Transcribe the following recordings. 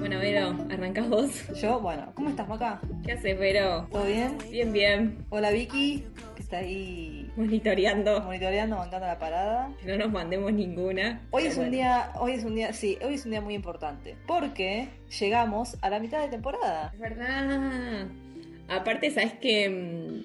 Bueno, Vero, arrancás vos. Yo, bueno, ¿cómo estás, Maca? ¿Qué haces, Vero? ¿Todo bien? Bien, bien. Hola, Vicky, que está ahí Monitoreando. monitoreando, bancando la parada. Que no nos mandemos ninguna. Hoy es un día, hoy es un día, sí, hoy es un día muy importante, porque llegamos a la mitad de temporada. Es verdad. Aparte, sabes que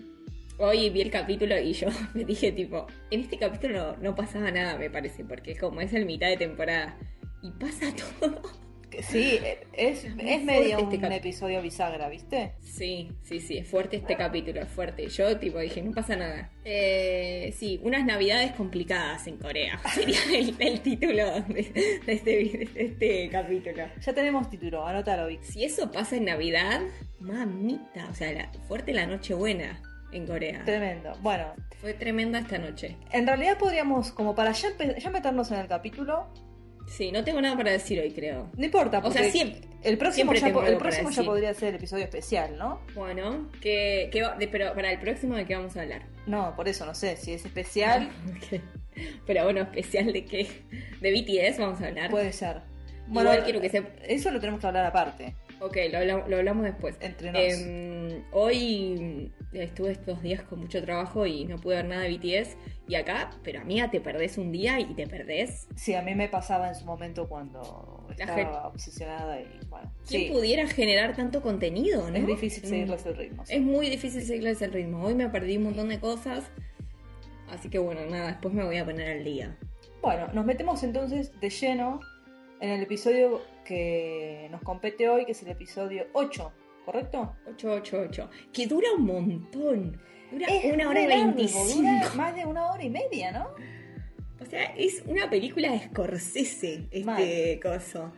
hoy vi el capítulo y yo me dije, tipo, en este capítulo no, no pasaba nada, me parece, porque como es el mitad de temporada y pasa todo. Sí, es, Es es medio un este cap- episodio bisagra, ¿viste? Sí, sí, sí, es fuerte este capítulo, es fuerte. Yo, tipo, dije, no pasa nada. Eh, sí, unas navidades complicadas en Corea. Sería el, el título de, de este, de este capítulo. Ya tenemos título, anótalo, Vicky. Si eso pasa en Navidad, mamita, o sea, la- fuerte la Nochebuena en Corea. Tremendo. Bueno, Fue tremenda esta noche. en realidad podríamos, como para ya, ya meternos en el capítulo, Sí, no tengo nada para decir hoy, creo. no importa, O sea, porque siempre- el próximo, siempre ya, el próximo podría ser el episodio especial, ¿no? Bueno, ¿qué, qué va- de- pero para el próximo de qué vamos a hablar? No, por eso no sé, si es especial. Pero bueno, especial de qué? De BTS vamos a hablar. puede ser. Igual quiero que se- Eso lo tenemos que hablar aparte. Ok, lo hablamos, lo hablamos después. Entre nos. Em, hoy estuve estos días con mucho trabajo y no pude ver nada de BTS. Y acá, pero amiga, te perdés un día y te perdés. Sí, a mí me pasaba en su momento cuando estaba obsesionada y bueno. ¿Quién Sí, pudiera generar tanto contenido, no? es difícil Mm. seguirles el ritmo. sí. Es muy difícil seguirles el ritmo. Hoy me perdí un montón de cosas. Así que bueno, nada, después me voy a poner al día. Bueno, nos metemos entonces de lleno en el episodio que nos compete hoy, que es el episodio 8, ¿correcto? 888. Que dura un montón. Dura Es una hora y veinticinco. más de una hora y media, ¿no? O sea, es una película de Scorsese, este Mal. coso.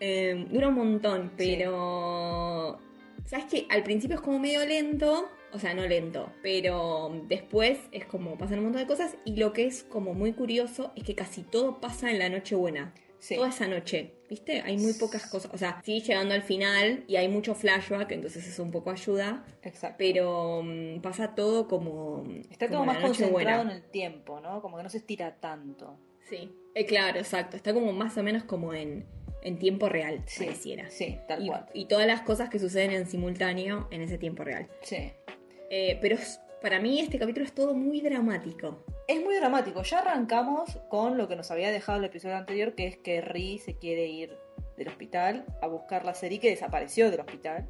Eh, dura un montón, Sí. pero. ¿Sabes qué? Al principio es como medio lento. O sea, no lento, pero después es como pasan un montón de cosas. Y lo que es como muy curioso es que casi todo pasa en la Nochebuena. Sí. Toda esa noche, ¿viste? Hay muy pocas cosas. O sea, sigue llegando al final y hay mucho flashback, entonces eso un poco ayuda. Exacto. Pero mm, pasa todo como. Está como como más concentrado en el tiempo, ¿no? Como que no se estira tanto. Sí, eh, claro, exacto. Está como más o menos como en, en tiempo real, Sí, pareciera. sí, tal y, cual. y todas las cosas que suceden en simultáneo en ese tiempo real. Sí. Eh, pero es- para mí este capítulo es todo muy dramático. Es muy dramático. Ya arrancamos con lo que nos había dejado el episodio anterior, que es que Ri se quiere ir del hospital a buscar la serie que desapareció del hospital.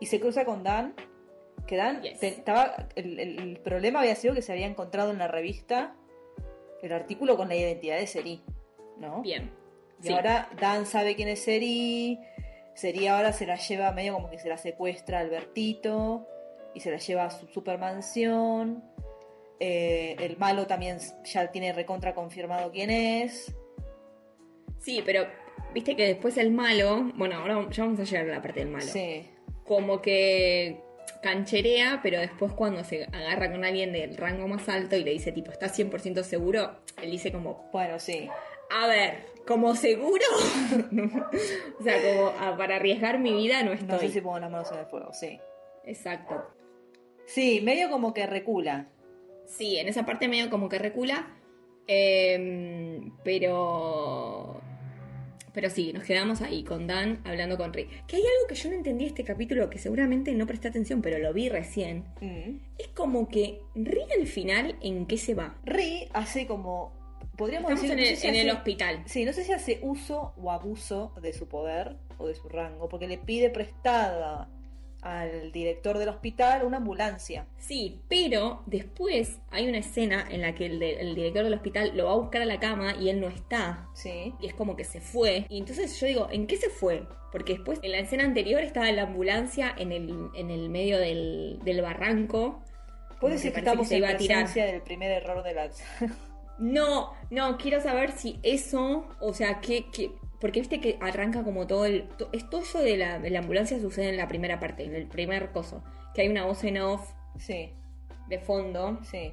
Y se cruza con Dan. Que Dan Yes. te- estaba. El, problema había sido que se había encontrado en la revista el artículo con la identidad de Seri. ¿No? Bien. Y Sí. ahora Dan sabe quién es Seri. Seri ahora se la lleva medio como que se la secuestra a Albertito. Y se la lleva a su supermansión. Eh, el malo también ya tiene recontra confirmado quién es. Sí, pero viste que después el malo, bueno, ahora ya vamos a llegar a la parte del malo. Sí. Como que cancherea, pero después cuando se agarra con alguien del rango más alto y le dice tipo, ¿estás 100% seguro? Él dice como, Bueno, sí. A ver, como seguro. o sea, como ah, para arriesgar mi vida no estoy. No sé si pongo las manos en el fuego, sí. Exacto. Sí, medio como que recula. Sí, en esa parte medio como que recula. eh, pero. Pero sí, nos quedamos ahí con Dan hablando con Rick. Que hay algo que yo no entendí este capítulo que seguramente no presté atención, pero lo vi recién. Mm. Es como que Rick al final, ¿en qué se va? Ri hace como. Podríamos Estamos decir en no el, sé si en el hospital. Sí, no sé si hace uso o abuso de su poder o de su rango, porque le pide prestada al director del hospital una ambulancia. Sí, pero después hay una escena en la que el, de- el director del hospital lo va a buscar a la cama y él no está. Sí. Y es como que se fue. Y entonces yo digo, ¿en qué se fue? Porque después, en la escena anterior, estaba la ambulancia en el, en el medio del, del barranco. Puede Como decir que estamos se en iba a tirar. presencia del primer error de la. No, no, quiero saber si eso, o sea, que, que porque viste que arranca como todo el, to- es todo eso de la, de la ambulancia sucede en la primera parte, en el primer coso, que hay una voz en off sí, de fondo, sí.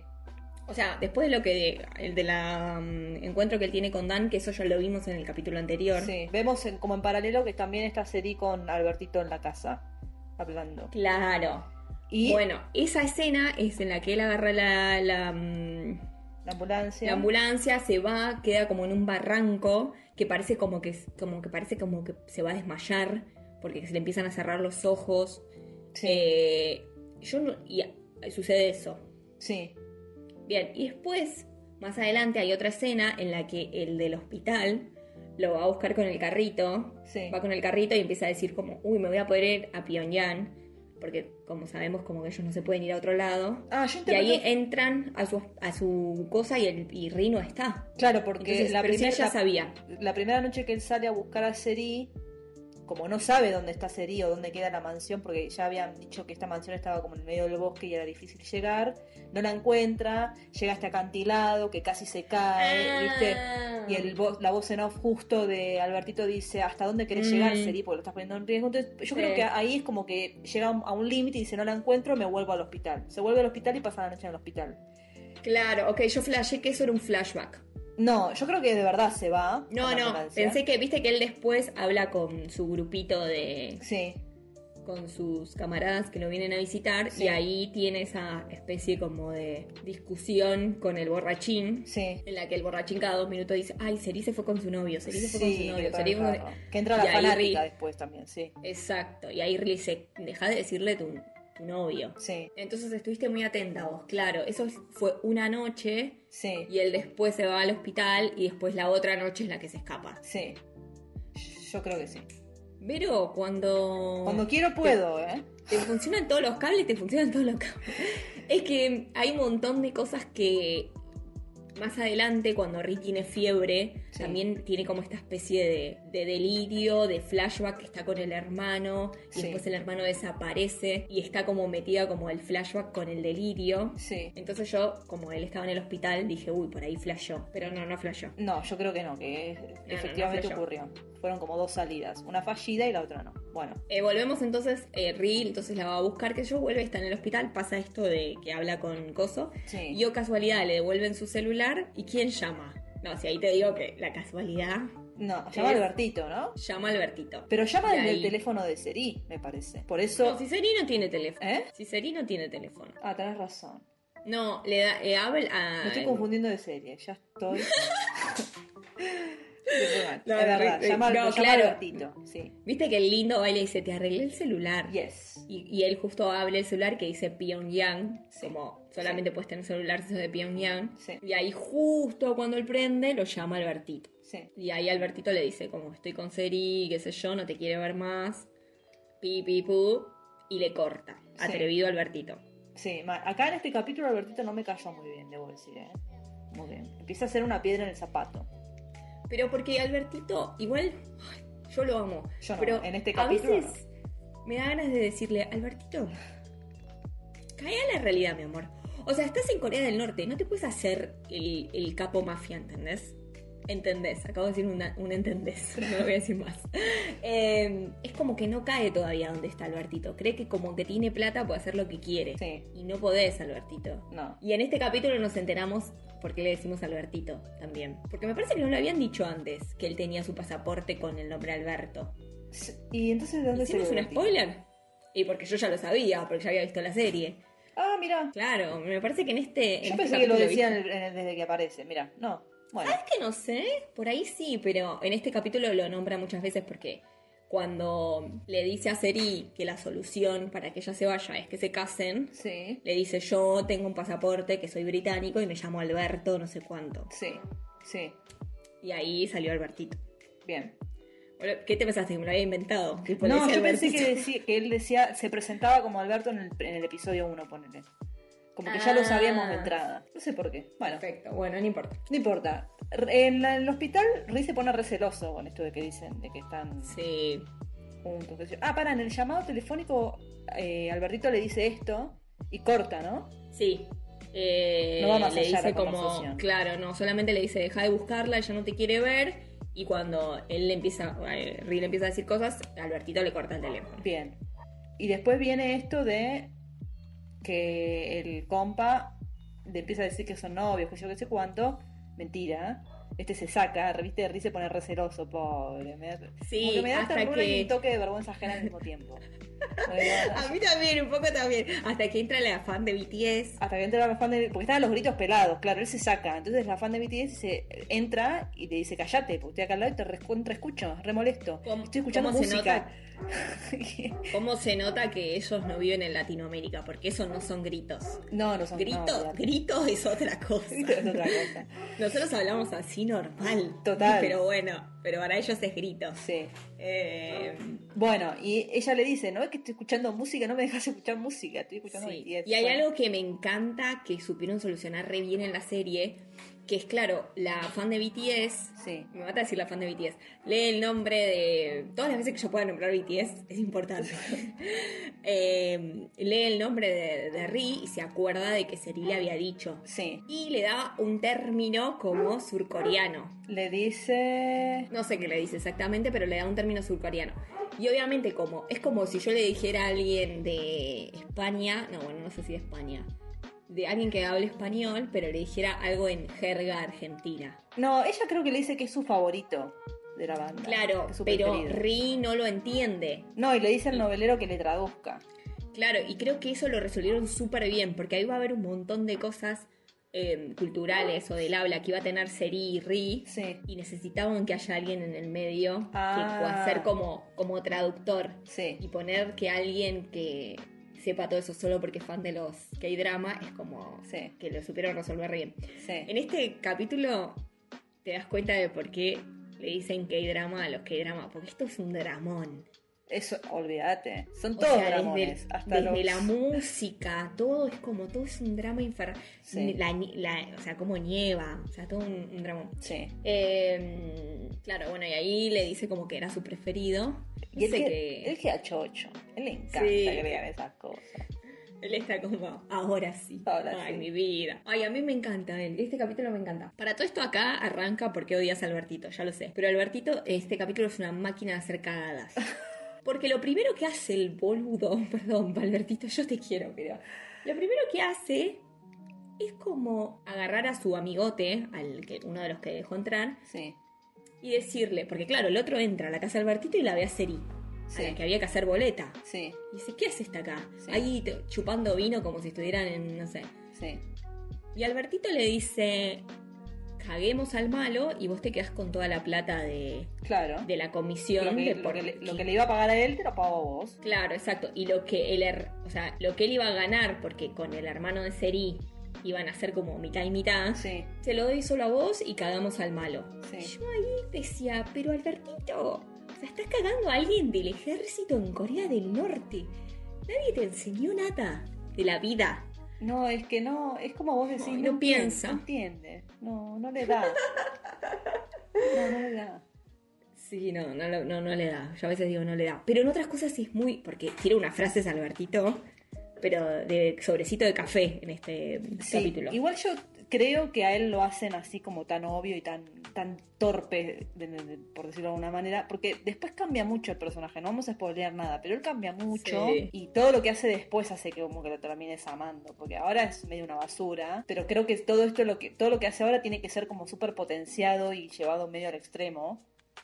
o sea, después de lo que, el de la mm, encuentro que él tiene con Dan, que eso ya lo vimos en el capítulo anterior, Sí, vemos en- como en paralelo que también está Seri con Albertito en la casa, hablando. claro, Y Bueno, esa escena es en la que él agarra la, la, mm, La ambulancia. La ambulancia se va, queda como en un barranco que parece como que, como que parece como que se va a desmayar porque se le empiezan a cerrar los ojos. Sí. Eh, yo no- y sucede eso. Sí. Bien, y después, más adelante hay otra escena en la que el del hospital lo va a buscar con el carrito, Sí. va con el carrito y empieza a decir como, uy, me voy a poder ir a Pyongyang, porque como sabemos como que ellos no se pueden ir a otro lado. Ah, yo Y ahí entran a su, a su cosa y, el, y Ri no está. Claro, porque Entonces, la, primera, sabía. la primera noche que él sale a buscar a Seri, como no sabe dónde está Seri o dónde queda la mansión, porque ya habían dicho que esta mansión estaba como en el medio del bosque y era difícil llegar, no la encuentra, llega a este acantilado que casi se cae, ¿viste? Ah. Y el la voz en off justo de Albertito dice, ¿hasta dónde querés Mm. llegar, Seri? Porque lo estás poniendo en riesgo. Entonces, yo Sí. creo que ahí es como que llega a un límite y dice, no la encuentro, me vuelvo al hospital. Se vuelve al hospital y pasa la noche en el hospital. Claro, ok, yo flashé que eso era un flashback. No, yo creo que de verdad se va. No, no, pensé que, viste que él después habla con su grupito de, Sí, con sus camaradas que lo vienen a visitar Sí. y ahí tiene esa especie como de discusión con el borrachín. sí. En la que el borrachín cada dos minutos dice, ay, Seri se fue con su novio, Seri se fue con su novio, que, Seri fue- que entra la Y fanática después también, sí. Exacto, y ahí Ri le dice, deja de decirle tu, tu novio. Sí, Entonces estuviste muy atenta vos, claro, eso fue una noche sí, y él después se va al hospital y después la otra noche es la que se escapa. sí. Yo creo que sí. Pero cuando... Cuando quiero puedo, ¿eh? te funcionan todos los cables, te funcionan todos los cables. Es que hay un montón de cosas que más adelante, cuando Rick tiene fiebre, Sí. también tiene como esta especie de, de delirio, de flashback que está con el hermano, y Sí. después el hermano desaparece y está como metida como el flashback con el delirio. Sí. Entonces yo, como él estaba en el hospital, dije, uy, por ahí flashó. Pero no, no flashó. No, yo creo que no, que no, efectivamente no ocurrió. Fueron como dos salidas, una fallida y la otra no. Bueno, Eh, volvemos entonces, eh, entonces la va a buscar, que yo vuelve, está en el hospital, pasa esto de que habla con Coso. sí. Y o casualidad le devuelven su celular y ¿quién llama? No, si ahí te digo que la casualidad No, llama a Albertito, ¿no? llama a Albertito. Pero llama desde el teléfono de Seri, me parece. Por eso. No, si Seri no tiene teléfono. ¿Eh? Si Seri no tiene teléfono. Ah, tenés razón. No, le da, eh, habla a... Me estoy confundiendo de serie, ya estoy. No, es verdad, Rick- llama, no, llama a claro. Sí. Viste que el lindo baile dice, te arreglé el celular. Yes. Y, y él justo habla el celular que dice Pyongyang, Sí. como solamente puedes tener celular si de Pyongyang. Sí. Y ahí justo cuando él prende, lo llama Albertito. Sí. Y ahí Albertito le dice, como estoy con Seri, qué sé yo, no te quiere ver más. Pi, pi, pu. Y le corta. Sí. Atrevido Albertito. Sí, acá en este capítulo Albertito no me cayó muy bien, debo decir, ¿eh? Muy bien. Empieza a hacer una piedra en el zapato. Pero porque Albertito, igual, yo lo amo. Yo no, pero en este a capítulo veces me da ganas de decirle, Albertito, cae a la realidad, mi amor. O sea, estás en Corea del Norte, no te puedes hacer el, el capo mafia, ¿entendés? ¿Entendés? Acabo de decir una- un entendés, no lo voy a decir más. Eh, es como que no cae todavía donde está Albertito. Cree que como que tiene plata puede hacer lo que quiere. Sí. Y no podés, Albertito. No. Y en este capítulo nos enteramos por qué le decimos Albertito también. Porque me parece que no lo habían dicho antes, que él tenía su pasaporte con el nombre Alberto. ¿Y entonces de dónde se ¿Hicimos un spoiler? Y porque yo ya lo sabía, porque ya había visto la serie. Ah, mira. Claro, me parece que en este. en Yo este pensé que lo decían desde que aparece. Mira, no. Bueno. ¿Sabes que no sé? Por ahí sí, pero en este capítulo lo nombra muchas veces porque cuando le dice a Seri que la solución para que ella se vaya es que se casen, Sí. le dice yo tengo un pasaporte que soy británico y me llamo Alberto, no sé cuánto. Sí. Sí. Y ahí salió Albertito. Bien. ¿Qué te pensaste? ¿Que me lo había inventado? No, yo pensé que, decía, que él decía, se presentaba como Alberto en el, en el episodio 1, ponele. Como que ya lo sabíamos de Ah. entrada. No sé por qué. Bueno, Perfecto, bueno, no importa. no importa. En, la- en el hospital, Riz se pone receloso con esto de que dicen, de que están Sí. juntos. Ah, para, en el llamado telefónico, eh, Albertito le dice esto y corta, ¿no? Sí. Eh, No va más le allá dice la como, claro, no, solamente le dice deja de buscarla, ella no te quiere ver. Y cuando él le empieza, eh, le empieza a decir cosas, Albertito le corta el teléfono. Bien. Y después viene esto de que el compa le empieza a decir que son novios, que yo qué sé cuánto. Mentira. este se saca, reviste de risa y se pone receloso, pobre. Me da, Sí, como que me da hasta ternura y que- un toque de vergüenza ajena al mismo tiempo. A mí también, un poco también. Hasta que entra la fan de BTS. Hasta que entra la fan de... Porque estaban los gritos pelados, claro, él se saca. Entonces la fan de BTS se entra y le dice, callate, porque estoy acá al lado y te recontra escucho, re molesto. ¿Cómo- Estoy escuchando música. ¿Cómo se nota que ellos no viven en Latinoamérica? Porque eso no son gritos. no, no son no, Gritos, olvídate. gritos es otra cosa. Grito es otra cosa. Nosotros hablamos así normal. Total. Pero bueno, pero para ellos es gritos. Sí. Eh, Bueno, y ella le dice, no es que estoy escuchando música, no me dejas escuchar música, estoy escuchando sí. Y hay Bueno, algo que me encanta que supieron solucionar re bien en la serie, que es claro, la fan de BTS Sí, Me mata decir la fan de BTS. Lee el nombre de. Todas las veces que yo pueda nombrar BTS es importante. Eh, lee el nombre de, de Ri y se acuerda de que Seri le había dicho. sí. Y le da un término como surcoreano. Le dice... No sé qué le dice exactamente, pero le da un término surcoreano. Y obviamente, como es como si yo le dijera a alguien de España, no, bueno, no sé si de España, de alguien que hable español, pero le dijera algo en jerga argentina. No, ella creo que le dice que es su favorito de la banda. Claro, pero. Ri no lo entiende. No, y le dice al novelero que le traduzca. Claro, y creo que eso lo resolvieron súper bien, porque ahí va a haber un montón de cosas eh, culturales o del habla que iba a tener Seri y Ri, Sí, y necesitaban que haya alguien en el medio Ah. que pueda ser como, como traductor sí. y poner que alguien que sepa todo eso solo porque es fan de los K-drama es como Sí. que lo supieron resolver bien. Sí. En este capítulo te das cuenta de por qué le dicen K-drama a los K-drama, porque esto es un dramón. Eso, olvídate. Son O todos sea, dramones. desde, hasta desde los... la música, todo es como, todo es un drama infernal. Sí. La, la- o sea, como nieva, o sea, todo un, un dramón. Sí. Eh, claro, bueno, y ahí le dice como que era su preferido. Y él, Dice que, que él queda chocho. Él le encanta Sí. que digan esas cosas. él está como, ahora sí. Ahora Ay, sí. mi vida. Ay, a mí me encanta él. Este capítulo me encanta. Para todo esto acá arranca porque odias a Albertito, ya lo sé. Pero Albertito, este capítulo es una máquina de hacer cagadas. Porque lo primero que hace el boludo, perdón, Albertito, yo te quiero, pero lo primero que hace es como agarrar a su amigote, al que uno de los que dejó entrar, Sí. y decirle, porque claro, el otro entra a la casa de Albertito y la ve a Seri, Sí. a la que había que hacer boleta. Sí. Y dice, ¿qué hace esta acá? Ahí chupando vino como si estuvieran en, no sé. Sí. Y Albertito le dice, caguemos al malo y vos te quedás con toda la plata de, Claro. de la comisión. lo, que, de lo por- que le, lo que le iba a pagar a él te lo pago a vos. Claro, exacto. Y lo que él, her- o sea, lo que él iba a ganar, porque con el hermano de Seri iban a ser como mitad y mitad, Sí. se lo doy solo a vos y cagamos al malo. Sí. Yo ahí decía, pero Albertito, o sea, estás cagando a alguien del ejército en Corea del Norte. Nadie te enseñó nada de la vida. No, es que no, es como vos decís, No, no, no entiende, piensa. No entiende. No, no le da. No, no le da. Sí, no, no, no le da. Yo a veces digo no le da. Pero en otras cosas sí es muy. Porque tiene unas frases Albertito, pero de sobrecito de café en este Sí, capítulo. igual yo creo que a él lo hacen así como tan obvio y tan, tan torpe, de- de- de- por decirlo de alguna manera, porque después cambia mucho el personaje, no vamos a spoilear nada, pero él cambia mucho Sí. y todo lo que hace después hace que como que lo termines amando, porque ahora es medio una basura, pero creo que todo esto, lo que, todo lo que hace ahora tiene que ser como súper potenciado y llevado medio al extremo,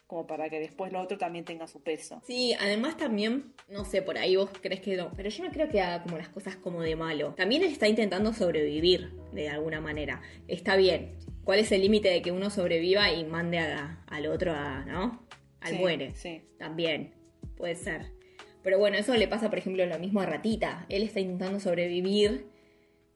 como para que después lo otro también tenga su peso. Sí, además también, no sé, por ahí vos crees que no, pero yo no creo que haga como las cosas como de malo. También él está intentando sobrevivir de alguna manera. Está bien. ¿Cuál es el límite de que uno sobreviva y mande a- al otro a, ¿no? Al Sí, muere. Sí. También, puede ser. Pero bueno, eso le pasa, por ejemplo, lo mismo a Ratita. Él está intentando sobrevivir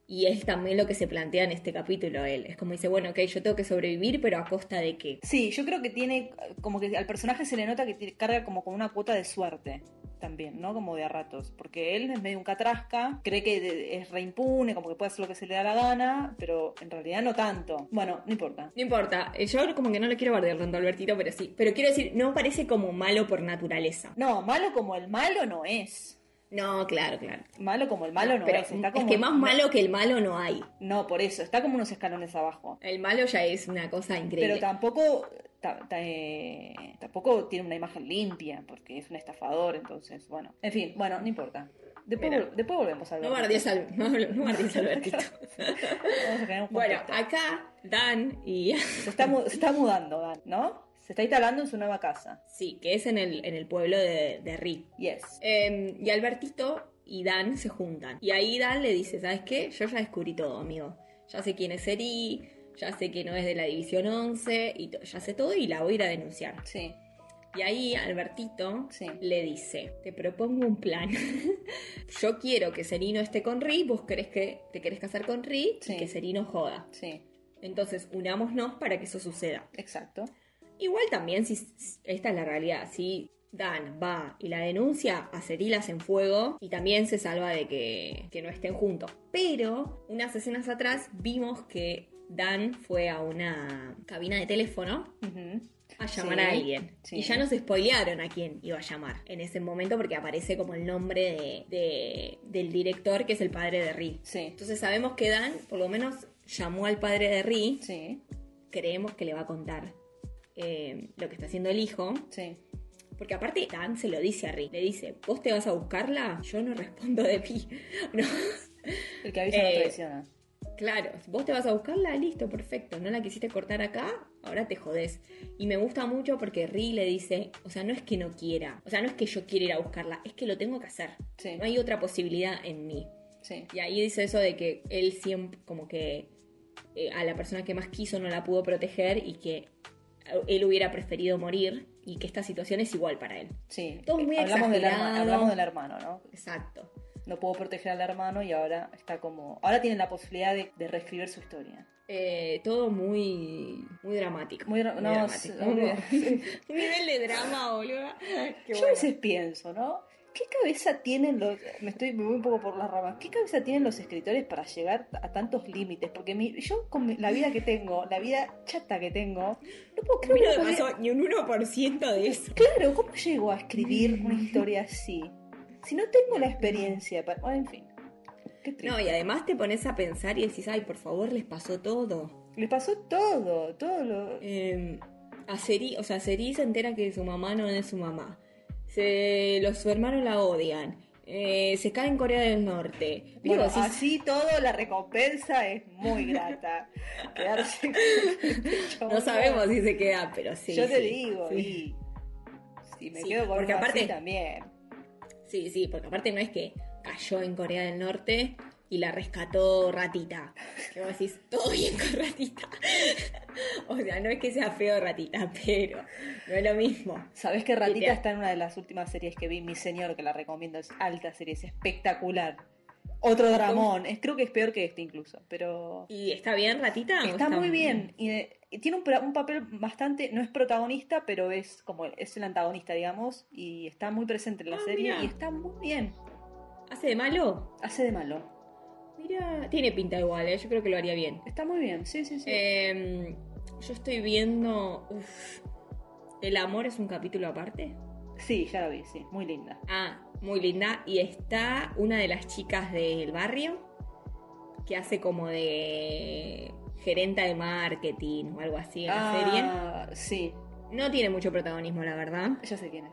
y es también lo que se plantea en este capítulo. Él es como dice, bueno, ok, yo tengo que sobrevivir, pero a costa de qué. Sí, yo creo que tiene, como que al personaje se le nota que tiene- carga como con una cuota de suerte también, ¿no? Como de a ratos, porque él es medio un catrasca, cree que es reimpune, como que puede hacer lo que se le da la gana, pero en realidad no tanto. Bueno, no importa. No importa, eh, yo como que no le quiero bardear tanto a Albertito, pero sí. Pero quiero decir, no parece como malo por naturaleza. No, malo como el malo no es. No, claro, claro. Malo como el malo no pero es. Está es que más malo que el malo no hay. No, por eso, está como unos escalones abajo. El malo ya es una cosa increíble. Pero tampoco, ta- ta- eh, tampoco tiene una imagen limpia, porque es un estafador, entonces, bueno. En fin, bueno, no importa. Después, Mira. vol- después volvemos a No ver. bardees al, no, no Albertito. Vamos a crear un bueno, acá Dan y... Se está, mu- se está mudando, Dan, ¿no? Se está instalando en su nueva casa. sí, que es en el, en el pueblo de, de Ri. Yes. Eh, y Albertito y Dan se juntan. Y ahí Dan le dice, ¿sabes qué? Yo ya descubrí todo, amigo. Ya sé quién es Eri, ya sé que no es de la División 11, y ya sé todo y la voy a ir a denunciar. Sí. Y ahí Albertito Sí. le dice, te propongo un plan. Yo quiero que Serino esté con Ri, vos querés que te querés casar con Ri Sí. y que Serino joda. Sí. Entonces unámonos para que eso suceda. Exacto. Igual también, si esta es la realidad, si Dan va y la denuncia, a Cerilas en fuego y también se salva de que, que no estén juntos. Pero unas escenas atrás vimos que Dan fue a una cabina de teléfono. A llamar Sí, a alguien. sí. Y ya nos spoilearon a quién iba a llamar en ese momento porque aparece como el nombre de, de- del director que es el padre de Ri. Sí. Entonces sabemos que Dan por lo menos llamó al padre de Ri. Sí. Creemos que le va a contar eh, lo que está haciendo el hijo. Sí. Porque aparte Dan se lo dice a Ri. Le dice, ¿vos te vas a buscarla? Yo no respondo de mí. No. El que avisa no Eh, traiciona. Claro, vos te vas a buscarla, listo, perfecto. No la quisiste cortar acá, ahora te jodés. Y me gusta mucho porque Ri le dice, o sea, no es que no quiera, o sea, no es que yo quiera ir a buscarla, es que lo tengo que hacer. Sí. No hay otra posibilidad en mí. Sí. Y ahí dice eso de que él siempre, como que eh, a la persona que más quiso no la pudo proteger y que él hubiera preferido morir y que esta situación es igual para él. Sí. Todo muy hablamos, del hablamos del hermano, ¿no? Exacto. No pudo proteger al hermano y ahora está como. Ahora tiene la posibilidad de, de reescribir su historia. Eh, todo muy, muy dramático. Muy dra- no, dramático. sí. Un nivel de drama, boludo. Qué Yo a veces pienso, ¿no? ¿Qué cabeza tienen los... Me estoy me voy un poco por las ramas. ¿Qué cabeza tienen los escritores para llegar a tantos límites? Porque mi- yo con la vida que tengo, la vida chata que tengo, no puedo A mí creer no me que pasó ni un 1% de eso. Claro, ¿cómo llego a escribir una historia así? Si no tengo la experiencia para... Bueno, en fin. Qué. No, y además te pones a pensar y decís, ay, por favor, les pasó todo. Le pasó todo, todo lo... Eh, a Seri, o sea, Seri se entera que su mamá no es su mamá. Se, los su hermanos la odian. Eh, se cae en Corea del Norte. Digo, Bueno, así todo, la recompensa es muy grata. Quedarse con- no sabemos si se queda, pero sí. Yo te sí, digo, sí. y si me Sí, quedo con porque aparte- también. Sí, sí, porque aparte no es que cayó en Corea del Norte y la rescató Ratita. Que vos decís, todo bien con Ratita. o sea, no es que sea feo Ratita, pero no es lo mismo. Sabes que Ratita está en una de las últimas series que vi, mi señor, que la recomiendo, es alta serie, es espectacular. Otro dramón, es, creo que es peor que este incluso, pero ¿Y está bien Ratita? está muy bien. Y, tiene un, papel bastante, no es protagonista, pero es como es el antagonista, digamos, y está muy presente en la Ah, serie y está muy bien. ¿Hace de malo? Hace de malo. Mira, tiene pinta igual, ¿eh? yo creo que lo haría bien. Está muy bien, sí, sí, sí. Eh, yo estoy viendo... uf, ¿El amor es un capítulo aparte? Sí, ya la vi, sí, muy linda. Ah, muy linda. Y está una de las chicas del barrio que hace como de gerenta de marketing o algo así en la serie. Ah, sí, No tiene mucho protagonismo, la verdad. ya sé quién es.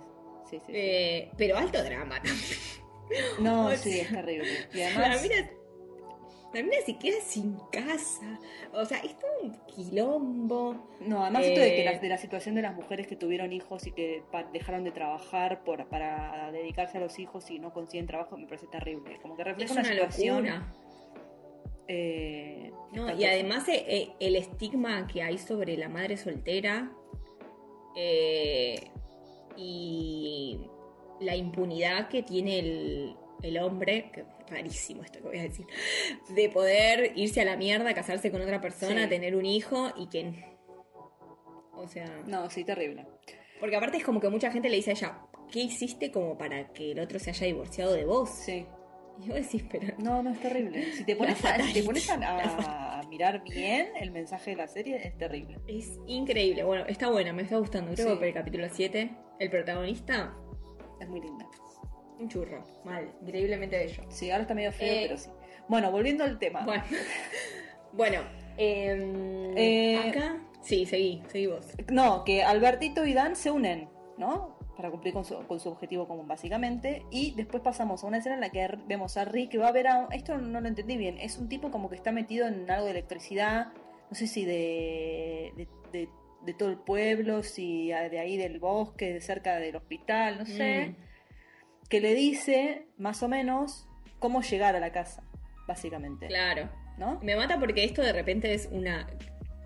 Sí, sí, sí. Eh, pero alto drama también. no, o sí, sea, es terrible. Y La además, mina, la mina se queda sin casa. O sea, es todo un quilombo. no, además esto de, que eh, la, de la situación de las mujeres que tuvieron hijos y que pa- dejaron de trabajar por, para dedicarse a los hijos y no consiguen trabajo me parece terrible. Como que Es refleja una, una, situación. locura. Eh, No, y además eh, eh, el estigma que hay sobre la madre soltera eh, y la impunidad que tiene el, el hombre, que rarísimo esto que voy a decir, de poder irse a la mierda, casarse con otra persona, Sí. tener un hijo y que... O sea... No, sí, terrible. Porque aparte es como que mucha gente le dice a ella, ¿qué hiciste como para que el otro se haya divorciado de vos? Sí. Y vos decís, pero... No, no, es terrible. Si te pones, a, si te fatality. pones a, a- a mirar bien el mensaje de la serie, es terrible. Es increíble. Bueno, está buena, me está gustando. Creo Sí. que por el capítulo 7, el protagonista, Es muy linda. un churro. Mal, increíblemente bello. Sí, ahora está medio feo, Eh, pero sí. Bueno, volviendo al tema. Bueno, bueno em, Eh, acá. Sí, seguí, seguí vos. No, que Albertito y Dan se unen, ¿no? Para cumplir con su, con su objetivo común, básicamente. Y después pasamos a una escena en la que vemos a Rick que va a ver a. Esto no lo entendí bien. Es un tipo como que está metido en algo de electricidad. No sé si de, de, de- de todo el pueblo, si de ahí del bosque, de cerca del hospital, no sé. Mm. Que le dice, más o menos, cómo llegar a la casa, básicamente. Claro. ¿No? Me mata porque esto de repente es una.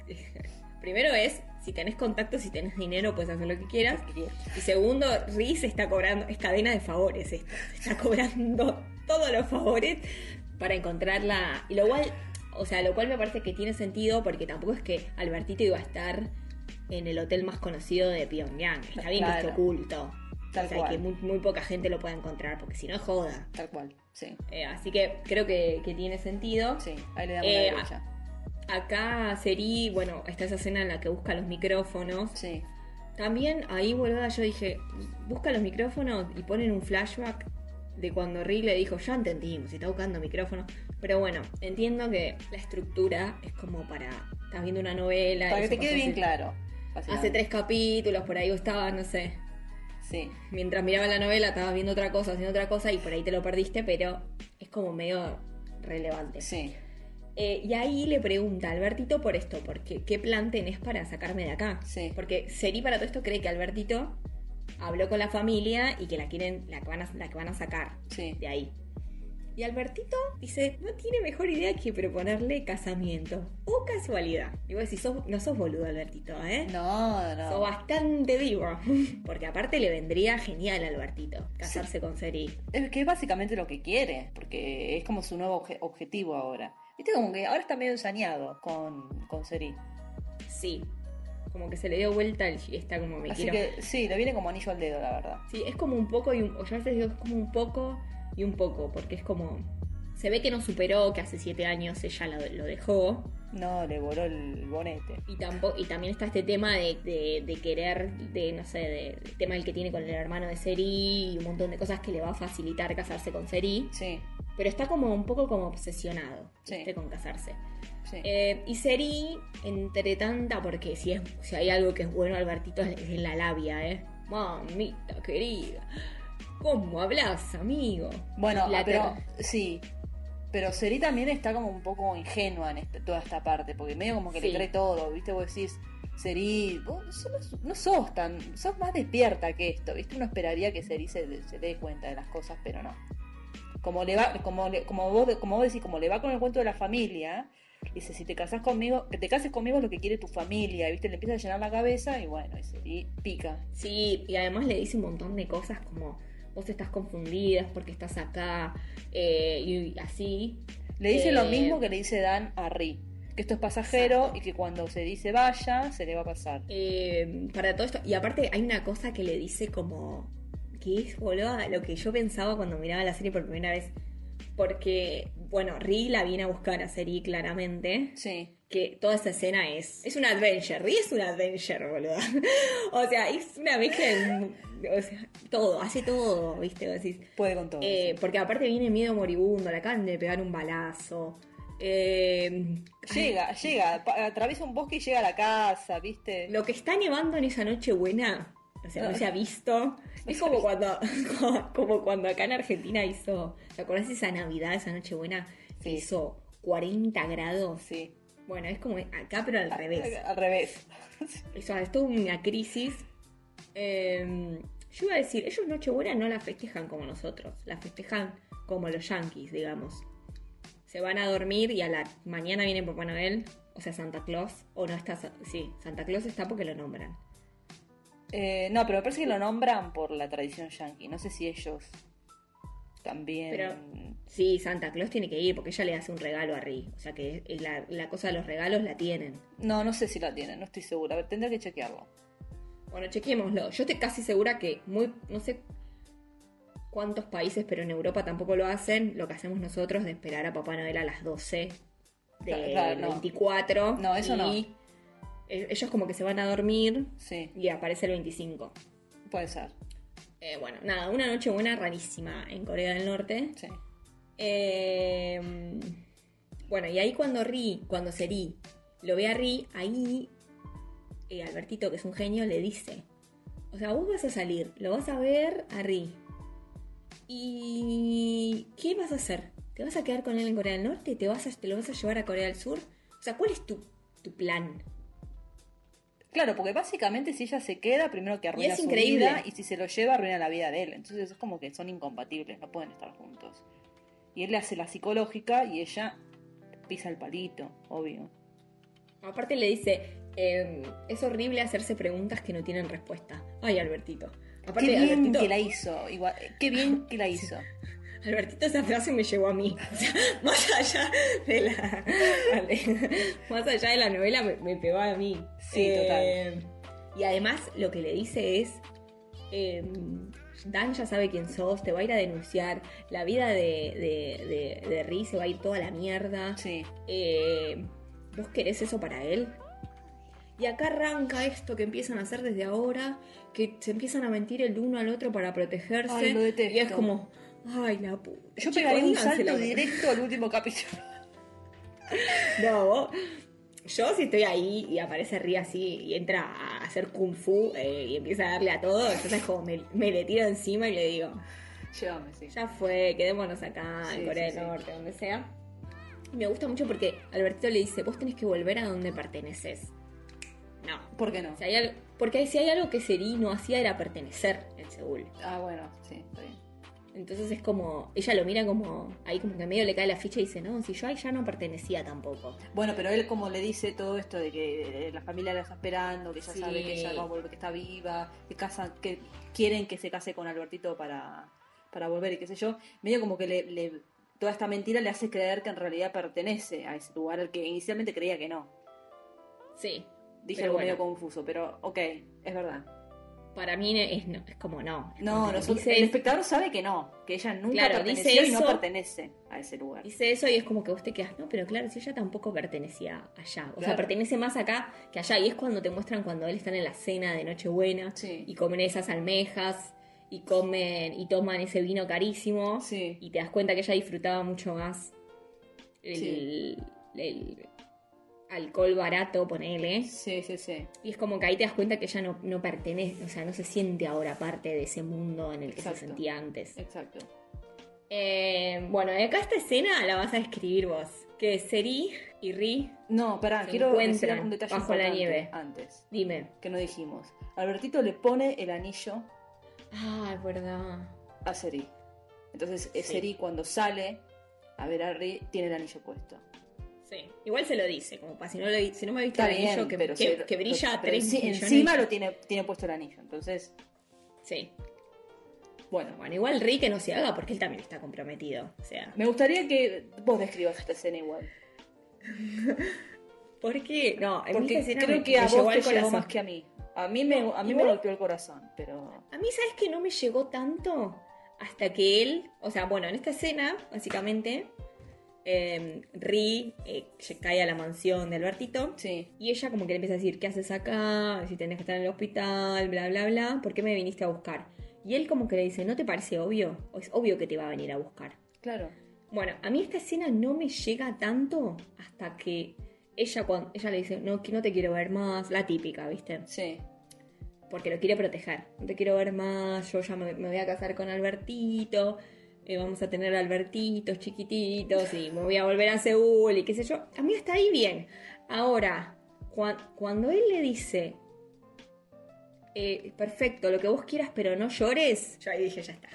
Primero es, si tenés contacto, si tenés dinero, puedes hacer lo que quieras. Y segundo, Riz está cobrando, es cadena de favores esto. Está cobrando todos los favores para encontrarla. Y lo cual, o sea, lo cual me parece que tiene sentido porque tampoco es que Albertito iba a estar en el hotel más conocido de Pyongyang. Está bien que esté oculto. Tal o sea, cual. que muy, muy poca gente lo pueda encontrar, porque si no es joda. Tal cual, sí. Eh, así que creo que, que tiene sentido. Sí, ahí le damos Eh, la derecha. Acá Seri, bueno, está esa escena en la que busca los micrófonos. Sí. También ahí, boluda, yo dije, busca los micrófonos y ponen un flashback de cuando Rick le dijo, ya entendimos, está buscando micrófonos. Pero bueno, entiendo que la estructura es como para, estás viendo una novela. Para que te quede bien hace- claro. Hace tres capítulos, por ahí estaba, no sé. Sí. Mientras miraba la novela, estabas viendo otra cosa, haciendo otra cosa y por ahí te lo perdiste, pero es como medio relevante. Sí. Eh, y ahí le pregunta a Albertito por esto, porque ¿qué plan tenés para sacarme de acá? Sí. Porque Seri para todo esto cree que Albertito habló con la familia y que la quieren, la que van a, la que van a sacar Sí. de ahí. Y Albertito dice, no tiene mejor idea que proponerle casamiento. O casualidad. Y vos decís, "Sos- no sos boludo, Albertito, ¿eh? No, Sos no. bastante vivo. Porque aparte le vendría genial a Albertito casarse con Seri. Es que es básicamente lo que quiere, porque es como su nuevo obje- objetivo ahora. Viste, como que ahora está medio ensañado con, con Seri. Sí. Como que se le dio vuelta el, y está como me Así quiero. que sí, le viene como anillo al dedo, la verdad. Sí, es como un poco y un, o yo a veces digo es como un poco y un poco, porque es como se ve que no superó que hace siete años ella lo, lo dejó No, le voló el bonete. y tampoco y también está este tema de, de- de querer, de no sé, de, el tema del que tiene con el hermano de Seri y un montón de cosas que le va a facilitar casarse con Seri, Sí, pero está como un poco como obsesionado con casarse. sí. Eh, y Seri, entre tanta, porque si, es, si hay algo que es bueno, Albertito, es, es la labia, ¿eh? Mamita querida, ¿cómo hablas, amigo? bueno, la pero sí. Pero Seri también está como un poco ingenua en este- toda esta parte, porque medio como que Sí. le cree todo, ¿viste? Vos decís, Seri, vos no, no sos tan, sos más despierta que esto, ¿viste? Uno esperaría que Seri se, se dé cuenta de las cosas, pero no. Como le va, como, le- como vos, como vos decís, como le va con el cuento de la familia, dice, si te casas conmigo, que te cases conmigo es lo que quiere tu familia, ¿viste? Le empieza a llenar la cabeza y bueno, y pica. Sí, y además le dice un montón de cosas como vos estás confundida porque estás acá eh, y así. Le dice Eh, lo mismo que le dice Dan a Ri, que esto es pasajero y que cuando se dice vaya, se le va a pasar. Eh, para todo esto, y aparte hay una cosa que le dice como que es boluda lo que yo pensaba cuando miraba la serie por primera vez. Porque, bueno, Ri la viene a buscar a Seri claramente. Sí, que toda esa escena es. Es un adventure. Ri es un adventure, boludo. o sea, es una mezcla de. O sea, todo, hace todo, ¿viste? Decís. puede con todo. Eh, porque aparte viene miedo moribundo, le acaban de pegar un balazo. Eh, Llega, llega, pa- atraviesa un bosque y llega a la casa, ¿viste? Lo que está nevando en esa noche buena, o sea, no No. se ha visto. Es como cuando, como cuando acá en Argentina hizo, ¿te acordás de esa Navidad, esa noche buena? Que Sí. hizo 40 grados. Sí. Bueno, es como acá, pero al revés. Al revés. Eso es toda una crisis. Eh, yo iba a decir, ellos Nochebuena no la festejan como nosotros, la festejan como los yankees, digamos. Se van a dormir y a la mañana viene Papá Noel, o sea, Santa Claus, o no está, sí, Santa Claus está porque lo nombran. Eh, no, pero me parece que lo nombran por la tradición yankee. No sé si ellos también. Pero- Sí, Santa Claus tiene que ir porque ella le hace un regalo a Ri, o sea que la, la cosa de los regalos la tienen. No, no sé si la tienen, no estoy segura. A ver, tendré que chequearlo. Bueno, chequémoslo. Yo estoy casi segura que muy, no sé cuántos países, pero en Europa tampoco lo hacen. Lo que hacemos nosotros de esperar a Papá Noel a las 12 del Claro, no. 24. No, eso no. y e- Ellos como que se van a dormir Sí, y aparece el 25. puede ser. Eh, bueno, nada, una noche buena rarísima en Corea del Norte. Sí. Eh, bueno, y ahí cuando Ri, cuando Seri lo ve a Ri, ahí eh, Albertito, que es un genio, le dice, O sea, vos vas a salir, lo vas a ver a Ri. ¿Y qué vas a hacer? ¿Te vas a quedar con él en Corea del Norte? ¿Te, vas a, te lo vas a llevar a Corea del Sur? O sea, ¿cuál es tu, tu plan? Claro, porque básicamente si ella se queda, primero que arruina es su increíble. vida, y si se lo lleva, arruina la vida de él. Entonces es como que son incompatibles, no pueden estar juntos. Y él le hace la psicológica y ella pisa el palito, obvio. Aparte le dice, eh, es horrible hacerse preguntas que no tienen respuesta. Ay, Albertito. Aparte, Qué bien Albertito, que la hizo, igual, qué bien que la hizo. Albertito, esa frase me llegó a mí. O sea, más allá de la. más allá de la novela, me, me pegó a mí. Eh, Sí, Y además, lo que le dice es. eh, Dan ya sabe quién sos, te va a ir a denunciar. La vida de, de, de, de Ri se va a ir toda a la mierda. Sí. Eh, ¿Vos querés eso para él? Y acá arranca esto que empiezan a hacer desde ahora, que se empiezan a mentir el uno al otro para protegerse. Ay, lo. Y es como, ay, la puta. Yo pegaría un salto directo al último capítulo. No, vos- yo si estoy ahí y aparece Ri así y entra a hacer kung fu eh, y empieza a darle a todo, entonces como me, me le tiro encima y le digo, Llévame, sí. ya fue, quedémonos acá Sí, en Corea sí, del. Norte, donde sea. Y Me gusta mucho porque Albertito le dice, vos tenés que volver a donde perteneces. No. ¿Por qué no? Si hay algo- porque si hay algo que Seri no hacía era pertenecer en Seúl. Ah, bueno, sí, está bien. Entonces es como, ella lo mira como, ahí como que medio le cae la ficha y dice, no, si yo ahí ya no pertenecía tampoco. Bueno, pero él como le dice todo esto de que eh, la familia la está esperando, que Sí. sabe que ella va a volver, que está viva, que casan, que quieren que se case con Albertito para, para volver y qué sé yo, medio como que le, le- toda esta mentira le hace creer que en realidad pertenece a ese lugar al que inicialmente creía que no. Sí. Dije algo medio confuso, pero ok, es verdad. Para mí es, no- es como no. Es No, como nosotros- dice, el espectador sabe que no, que ella nunca Claro, perteneció dice y no pertenece a ese lugar. dice eso y es como que vos te quedas, no, pero claro, si ella tampoco pertenecía allá. O sea, pertenece más acá que allá. Y es cuando te muestran cuando él está en la cena de Nochebuena Sí. y comen esas almejas y comen y toman ese vino carísimo. Sí. Y te das cuenta que ella disfrutaba mucho más el, Sí. el alcohol barato, ponele. Sí, sí, sí. Y es como que ahí te das cuenta que ella no, no pertenece, o sea, no se siente ahora parte de ese mundo en el que Exacto. se sentía antes. Exacto. Eh, bueno, acá esta escena la vas a escribir vos. Que Seri y Ri, No, pará, Se quiero encuentran decir un detalle bajo la nieve. antes. dime. que no dijimos. Albertito le pone el anillo Ah, es verdad. a Seri. Entonces eh, Sí. Seri cuando sale a ver a Ri tiene el anillo puesto. Sí. Igual se lo dice, como para si no, lo, si no me viste Está el anillo bien, que, pero, que- se- que brilla pero 3 enci- millones. encima lo tiene, tiene puesto el anillo. Entonces, Sí. bueno, Bueno, igual Ri que no se haga porque él también está comprometido. O sea, me gustaría que vos describas esta escena igual. ¿por qué? No, en Porque esta escena creo me- que me a llegó vos al te llegó corazón. más que a mí. A mí me, a mí me Igual- golpeó el corazón, pero... A mí, ¿sabes que no me llegó tanto? Hasta que él, o sea, bueno, en esta escena, básicamente, eh, Ri eh, se cae a la mansión de Albertito. Sí, Y ella como que le empieza a decir, ¿qué haces acá? Si tenés que estar en el hospital, bla, bla, bla. ¿Por qué me viniste a buscar? Y él como que le dice, ¿no te parece obvio? O es obvio que te va a venir a buscar. claro. Bueno, a mí esta escena no me llega tanto hasta que ella, cuando, ella le dice, no, que no te quiero ver más. La típica, ¿viste? Sí, porque lo quiere proteger. No te quiero ver más, yo ya me, me voy a casar con Albertito, eh, vamos a tener Albertitos chiquititos y me voy a volver a Seúl y qué sé yo. A mí está ahí bien. Ahora, cua- cuando él le dice, eh, perfecto, lo que vos quieras, pero no llores, yo ahí dije, ya está.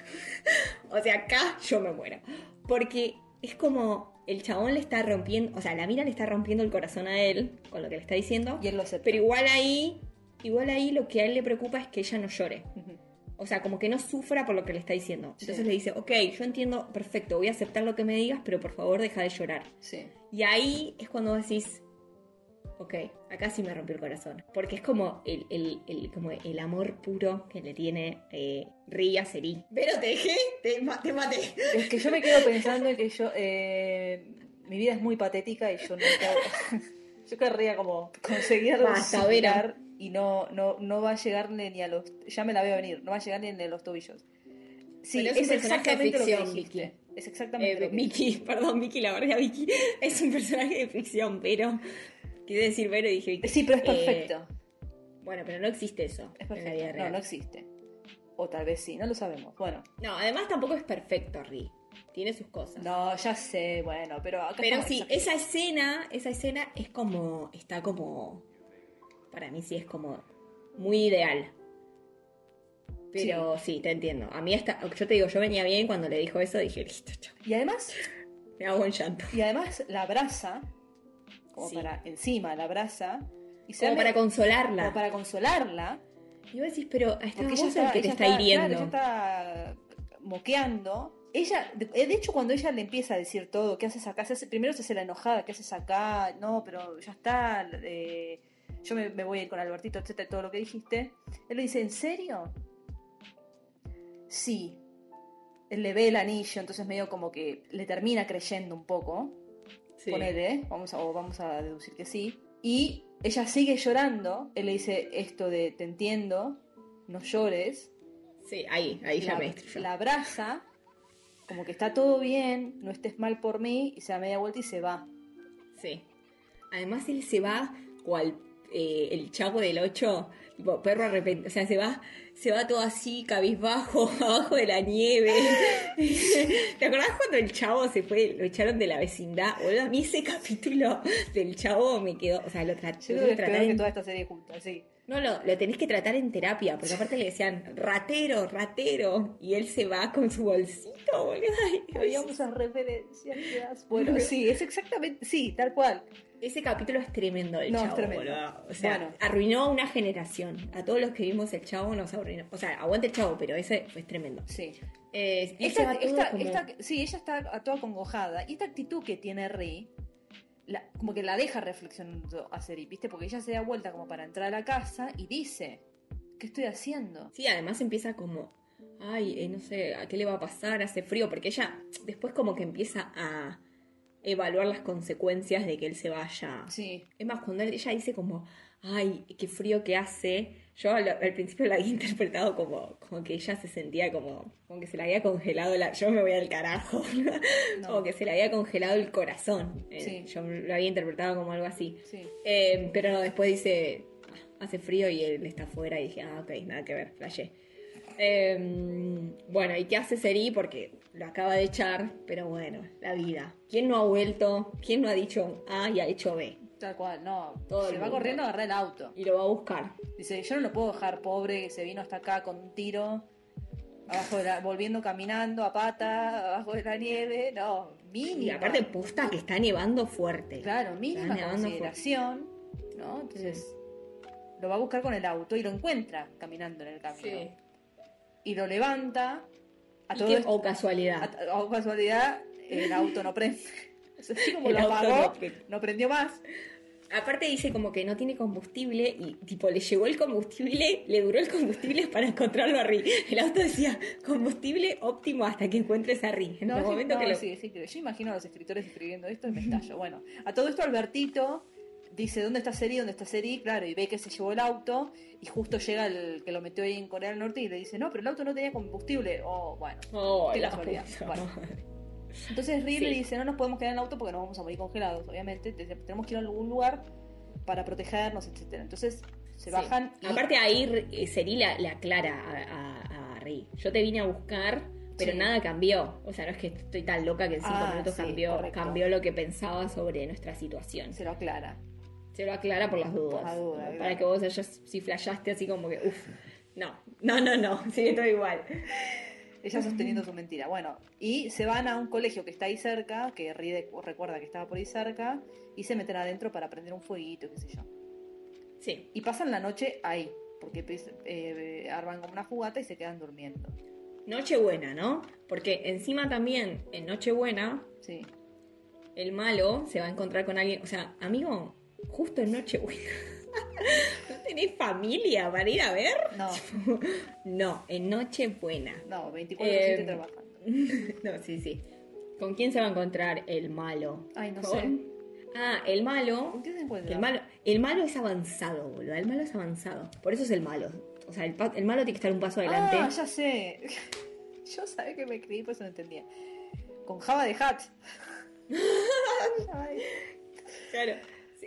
o sea, acá yo me muero. Porque es como el chabón le está rompiendo, o sea, la mira le está rompiendo el corazón a él con lo que le está diciendo. y él lo acepta. Pero igual ahí, igual ahí lo que a él le preocupa es que ella no llore. Ujú. O sea, como que no sufra por lo que le está diciendo. Entonces Sí. le dice, ok, yo entiendo, perfecto, voy a aceptar lo que me digas, pero por favor deja de llorar. Sí, Y ahí es cuando decís, ok, acá sí me rompió el corazón. Porque es como el, el- el- como el amor puro que le tiene eh, Ri a Seri. Pero te dejé, te, ma- te maté. Es que yo me quedo pensando en que yo. eh, mi vida es muy patética y yo nunca. yo querría como conseguir Basta, Vera. Y no, no, no va a llegarle ni a los. Ya me la veo venir, no va a llegar ni a los tobillos. Sí, Pero es exactamente ficción, lo que dijiste. Vicky. Es exactamente Eh, lo que Vicky, perdón, Vicky, la verdad, Vicky es un personaje de ficción, pero quise decir Vero y dije Vicky. Sí, pero es Eh, perfecto. Bueno, pero no existe eso. Es en la vida perfecto. No, no existe. O tal vez sí, no lo sabemos. Bueno, No, además tampoco es perfecto, Ri. Tiene sus cosas. no, ya sé, bueno, pero acá Pero sí, esa escena, esa escena es como, está como, para mí sí es como muy ideal. Pero sí, te entiendo. A mí esta, yo te digo, yo venía bien cuando le dijo eso, dije, listo, chao, Y además, me hago un llanto. y además la abraza, como Sí. para encima la abraza, y Como para consolarla. como para consolarla. Y vos decís, pero está Porque vos el está, que te está- hiriendo. claro, ella está moqueando. Ella, de, de hecho, cuando ella le empieza a decir todo, ¿qué haces acá? Se hace- primero se hace la enojada, ¿qué haces acá? No, pero ya está, eh, yo me, me voy a ir con Albertito, etcétera, todo lo que dijiste. Él le dice, ¿en serio? Sí. Él le ve el anillo, entonces medio como que le termina creyendo un poco. Sí. Ponele, ¿eh? vamos a, o vamos a deducir que sí. Y ella sigue llorando. Él le dice esto de te entiendo, no llores. Sí, ahí, ahí ya me la abraza, como que está todo bien, no estés mal por mí, y se da media vuelta y se va. Sí. Además él se va cual eh, el chavo del 8, tipo perro arrepentido, o sea, se va, se va todo así, cabizbajo, abajo de la nieve. ¿Te acordás cuando el chavo se fue, lo echaron de la vecindad? Boludo, a mí ese capítulo del chavo me quedó, o sea, lo, tra- Yo lo que en- toda esta serie junta, sí. No, lo, lo tenés que tratar en terapia, porque aparte le decían, ratero, ratero, y él se va con su bolsito, boludo. Veíamos esas referencias. Bueno, sí, es exactamente, sí, tal cual. Ese capítulo es tremendo el No, es chavo, tremendo. boludo. O sea, Bueno. arruinó a una generación. A todos los que vimos el chavo nos arruinó. O sea, aguante el chavo, pero ese fue tremendo. Sí. Eh, Esta, esta- como- esta- sí, ella está toda congojada. Y esta actitud que tiene Ri, la- como que la deja reflexionando a Seri, ¿viste? Porque ella se da vuelta como para entrar a la casa y dice, ¿qué estoy haciendo? Sí, además empieza como, ay, eh, no sé, ¿a qué le va a pasar? Hace frío, porque ella después como que empieza a evaluar las consecuencias de que él se vaya. Sí. Es más, cuando él- ella dice como, ay, qué frío que hace, yo al, al principio la había interpretado como, como que ella se sentía como, como que se le había congelado la... Yo me voy al carajo. No. Como que se le había congelado el corazón. Eh, Sí. Yo lo había interpretado como algo así. Sí. Eh, pero no, después dice, "Ah, hace frío y él está afuera y dije, ah, ok, nada que ver, flashé. Eh, bueno, ¿y qué hace Seri? Porque lo acaba de echar, pero bueno, la vida. ¿Quién no ha vuelto? ¿Quién no ha dicho A y ha hecho B? Tal cual, no. Todo se va mundo. corriendo a agarrar el auto. Y lo va a buscar. Dice, yo no lo puedo dejar pobre, que se vino hasta acá con un tiro, abajo de la, volviendo caminando a pata, abajo de la nieve, no, mínima. Y aparte, posta que está nevando fuerte. Claro, Está mínima nevando consideración, ¿no? Entonces, lo va a buscar con el auto y lo encuentra caminando en el camino. Sí. Y lo levanta, a Y todo qué- esto- o casualidad. a, a casualidad, el auto no prende. Así como El lo apagó, no prendió más. Aparte dice como que no tiene combustible y tipo le llegó el combustible, le duró el combustible para encontrarlo a Ri. El auto decía combustible óptimo hasta que encuentres a Ri. En No, el momento no, que lo... sí, sí. Yo imagino a los escritores escribiendo esto y me estallo. Bueno, a todo esto Albertito dice, ¿dónde está Seri? ¿Dónde está Seri? Claro, y ve que se llevó el auto y justo llega el que lo metió ahí en Corea del Norte y le dice, no, pero el auto no tenía combustible. Oh, bueno. Oh, Qué la casualidad. Bueno. Entonces Ri Sí. le dice, no nos podemos quedar en el auto porque nos vamos a morir congelados, obviamente. Tenemos que ir a algún lugar para protegernos, etcétera. Entonces se Sí. bajan y... Aparte ahí eh, Seri le, le aclara a, a. Yo te vine a buscar, pero Sí. nada cambió. O sea, no es que estoy tan loca que en cinco Ah, minutos sí, cambió, correcto. cambió lo que pensaba sobre nuestra situación. se lo aclara. Se lo aclara por las dudas. Por la duda, Para claro. que vos hayas, si flashaste así como que, uff, no, no, no, no, sigue todo igual. Ella sosteniendo su mentira. Bueno, y se van a un colegio que está ahí cerca, que Ri recuerda que estaba por ahí cerca, y se meten adentro para prender un fueguito, qué sé yo. Sí, Y pasan la noche ahí, porque eh, arman como una jugata y se quedan durmiendo. Nochebuena, ¿no? Porque encima también en Nochebuena Sí. el malo se va a encontrar con alguien, o sea, amigo, justo en Nochebuena. ¿No tenés familia para ir a ver? No, No, en Nochebuena. no, 24-7 Eh, trabajando. no, sí, sí. ¿Con quién se va a encontrar el malo? Ay, no Con- sé. Ah, el malo ¿Con qué se encuentra? El malo, el malo es avanzado, boludo. El malo es avanzado. Por eso es el malo. O sea, el, el malo tiene que estar un paso adelante. Ah, ya sé. Yo sabía que me escribí, por eso no entendía. Con Java de Hat. Claro.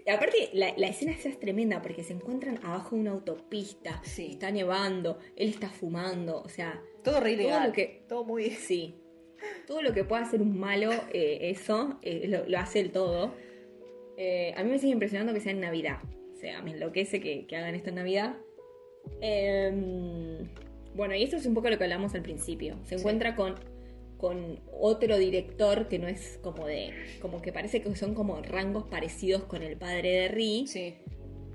Aparte, la, la escena esa es tremenda porque se encuentran abajo de una autopista, Sí. está nevando, él está fumando, o sea, Todo re ilegal. lo que- Todo muy. sí. Todo lo que pueda hacer un malo, eh, eso, eh, lo, lo hace el todo. Eh, a mí me sigue impresionando que sea en Navidad. O sea, me enloquece que, que hagan esto en Navidad. Eh, bueno, y esto es un poco lo que hablamos al principio. Se Sí. encuentra con, con otro director que no es como de. como que parece que son como rangos parecidos con el padre de Ri. Sí,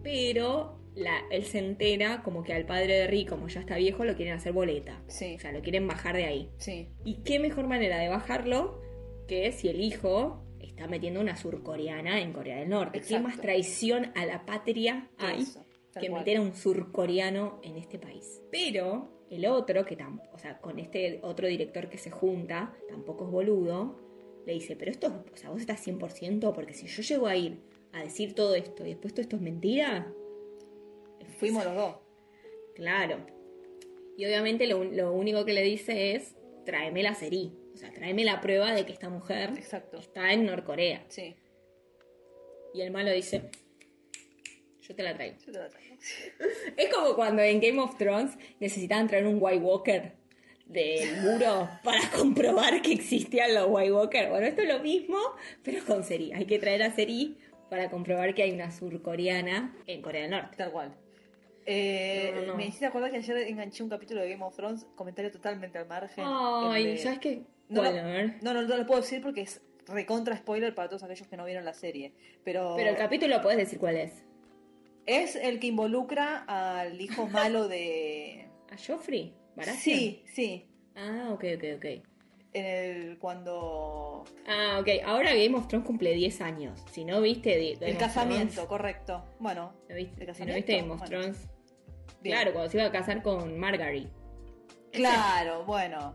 Pero la, él se entera como que al padre de Ri, como ya está viejo, lo quieren hacer boleta. sí, O sea, lo quieren bajar de ahí. sí. ¿Y qué mejor manera de bajarlo que si el hijo está metiendo una surcoreana en Corea del Norte? ¿Qué más traición a la patria hay Eso, que cual. meter a un surcoreano en este país? Pero el otro, que tam- o sea, con este otro director que se junta, tampoco es boludo, le dice, pero esto, o sea, vos estás 100% porque si yo llego a ir a decir todo esto y después todo esto es mentira, Fuimos los dos. Claro. Y obviamente lo, único que le dice es, tráeme la serie. O sea, tráeme la prueba de que esta mujer Exacto. está en Norcorea. Sí. Y el malo dice, yo te la traigo. Yo te la traigo. Es como cuando en Game of Thrones necesitaban traer un White Walker del muro para comprobar que existían los White Walker. Bueno, esto es lo mismo, pero con Seri. Hay que traer a Seri para comprobar que hay una surcoreana en Corea del Norte. Tal cual. Eh, No, no, no. Me hiciste acordar que ayer enganché un capítulo de Game of Thrones, comentario totalmente al margen. Ay, de- ¿sabes qué? Bueno, no, no, no lo puedo decir porque es recontra spoiler para todos aquellos que no vieron la serie. Pero, Pero el capítulo puedes decir cuál es. Es el que involucra al hijo malo de. ¿A Joffrey? ¿Baratheon? Sí, sí. Ah, ok, ok, ok. En el cuando. Ah, ok. Ahora Game of Thrones cumple 10 años. Si no viste Game el casamiento, Thrones, correcto. Bueno, ¿no viste? ¿El Si no viste Game of Bueno. Thrones. bien. Claro, cuando se iba a casar con Margaery. Claro, bueno.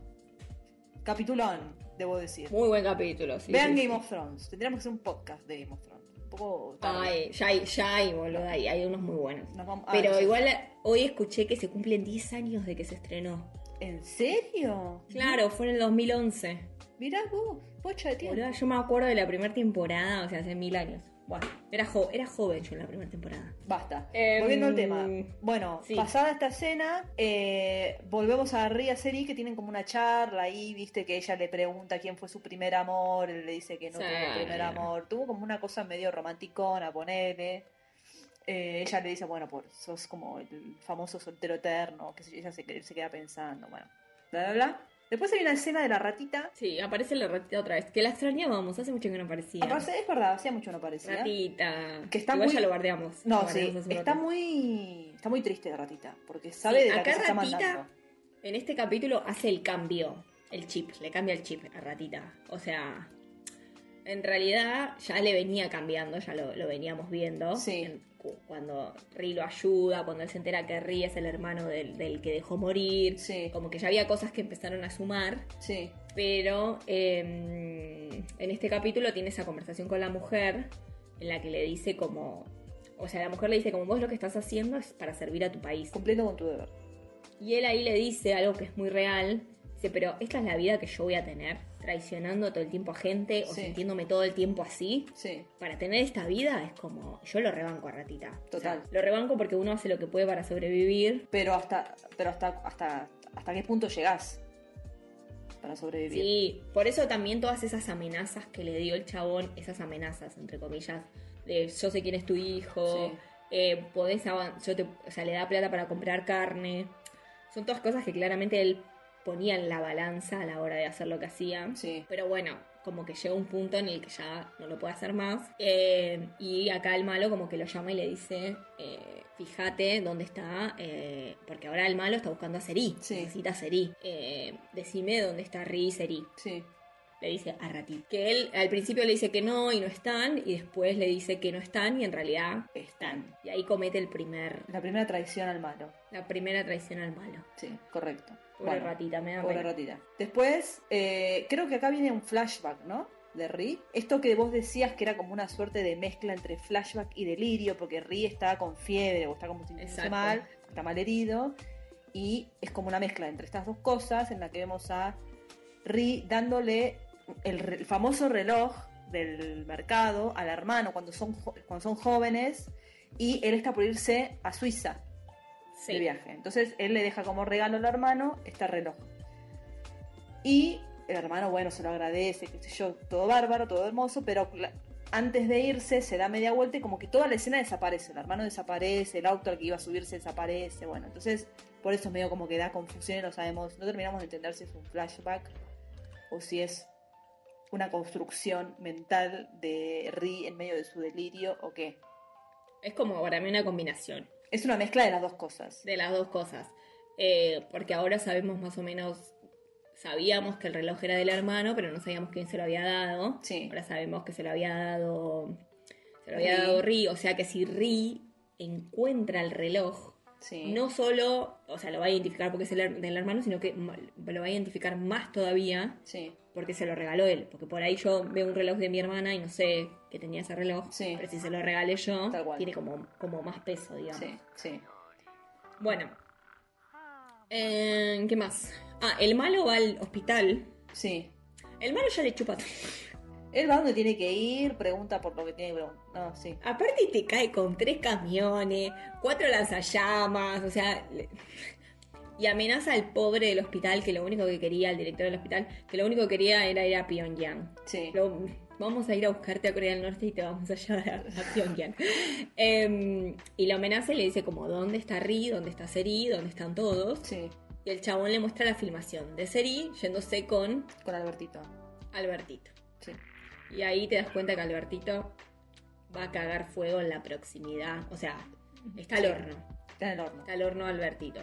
Capitulón, debo decir. Muy buen capítulo, sí. Vean sí, Game sí. of Thrones. Tendríamos que hacer un podcast de Game of Thrones. Un poco tarde. Ay, ya hay, ya hay, boludo, hay, hay unos muy buenos. Vamos- ah, Pero sí. igual hoy escuché que se cumplen 10 años de que se estrenó. ¿En serio? Claro, fue en el 2011. Mirá vos, pocha de tiempo. Boludo, yo me acuerdo de la primera temporada, o sea, hace mil años. Bueno, era, jo- era joven yo en la primera temporada. Basta. Em, Volviendo al tema. Bueno, sí. pasada esta escena, eh, volvemos a Ria Seri que tienen como una charla ahí, viste que ella le pregunta quién fue su primer amor, él le dice que no Sí. tuvo primer amor. Tuvo como una cosa medio romanticona, ponele. Eh, ella le dice, bueno, pues sos como el famoso soltero eterno, que ella se, se queda pensando, bueno, bla, bla, bla. Después hay una escena de la ratita. Sí, aparece la ratita otra vez. Que la extrañábamos, hace mucho que no aparecía. Aparte, es verdad, hacía mucho no aparecía. Ratita. Que está Igual muy- ya lo guardeamos. No, Lo sí, guardeamos está muy, está muy triste la ratita, porque sabe Sí, de la que acá se Ratita-. En este capítulo hace el cambio. El chip, le cambia el chip a Ratita. O sea, en realidad ya le venía cambiando, ya lo, lo veníamos viendo. Sí. En- cu- cuando Ri lo ayuda, cuando él se entera que Ri es el hermano del, del que dejó morir. Sí. Como que ya había cosas que empezaron a sumar. Sí, Pero eh, en este capítulo tiene esa conversación con la mujer en la que le dice como... O sea, la mujer le dice como vos lo que estás haciendo es para servir a tu país. cumpliendo con tu deber. Y él ahí le dice algo que es muy real. Dice, pero esta es la vida que yo voy a tener, traicionando todo el tiempo a gente o Sí. sintiéndome todo el tiempo así. Sí, Para tener esta vida es como, yo lo rebanco a ratita. O sea, Total. lo rebanco porque uno hace lo que puede para sobrevivir. pero hasta, pero hasta, hasta, hasta qué punto llegás para sobrevivir. Sí, por eso también todas esas amenazas que le dio el chabón, esas amenazas, entre comillas, de yo sé quién es tu hijo, Sí. eh, podés yo te, o sea, le da plata para comprar carne. Son todas cosas que claramente él ponía en la balanza a la hora de hacer lo que hacía. Sí. Pero bueno, como que llega un punto en el que ya no lo puede hacer más. Eh, y acá el malo como que lo llama y le dice, eh, fíjate dónde está, eh, porque ahora el malo está buscando a Seri. Sí. Necesita a Seri. Decime dónde está Ri y Seri. Sí, Le dice a Ratita. Que él al principio le dice que no y no están, y después le dice que no están y en realidad están. Y ahí comete el primer, la primera traición al malo. la primera traición al malo. Sí, correcto. Pobre Bueno, ratita, me da Pobre pena. ratita. Después, eh, creo que acá viene un flashback, ¿no? De Ri. Esto que vos decías que era como una suerte de mezcla entre flashback y delirio, porque Ri está con fiebre o está como sintiéndose mal, está mal herido. Y es como una mezcla entre estas dos cosas en la que vemos a Ri dándole el, el famoso reloj del mercado al hermano cuando son, cuando son jóvenes y él está por irse a Suiza Sí. de viaje. Entonces él le deja como regalo al hermano este reloj. Y el hermano, bueno, se lo agradece, qué sé yo, todo bárbaro, todo hermoso, pero antes de irse se da media vuelta y como que toda la escena desaparece. El hermano desaparece, el auto al que iba a subirse desaparece. Bueno, entonces por eso es medio como que da confusión y no sabemos, no terminamos de entender si es un flashback o si es una construcción mental de Ri en medio de su delirio o qué. Es como para mí una combinación Es una mezcla de las dos cosas. de las dos cosas. Eh, porque ahora sabemos más o menos, sabíamos que el reloj era del hermano, pero no sabíamos quién se lo había dado. Sí. Ahora sabemos que se lo había dado, se lo había Ri. dado Ri, o sea que si Ri encuentra el reloj, Sí. no solo, o sea, lo va a identificar porque es el del hermano, sino que lo va a identificar más todavía Sí. Porque se lo regaló él. Porque por ahí yo veo un reloj de mi hermana y no sé que tenía ese reloj. Sí. Pero si se lo regalé yo, tiene como, como más peso, digamos. Sí, sí. Bueno. Eh, ¿Qué más? Ah, el malo va al hospital. Sí. El malo ya le chupa todo. Él va donde tiene que ir, pregunta por lo que tiene que preguntar. No, sí. Aparte te cae con tres camiones, cuatro lanzallamas, o sea... le- Y amenaza al pobre del hospital que lo único que quería, al director del hospital, que lo único que quería era ir a Pyongyang. Sí. Lo- vamos a ir a buscarte a Corea del Norte y te vamos a llevar a, a Pyongyang. Em, y lo amenaza y le dice como, ¿dónde está Ri? ¿Dónde está Seri? ¿Dónde están todos? Sí. Y el chabón le muestra la filmación de Seri yéndose con Con Albertito. Albertito. Sí. Y ahí te das cuenta que Albertito va a cagar fuego en la proximidad. O sea, está al horno. Está el horno. Está al horno Albertito.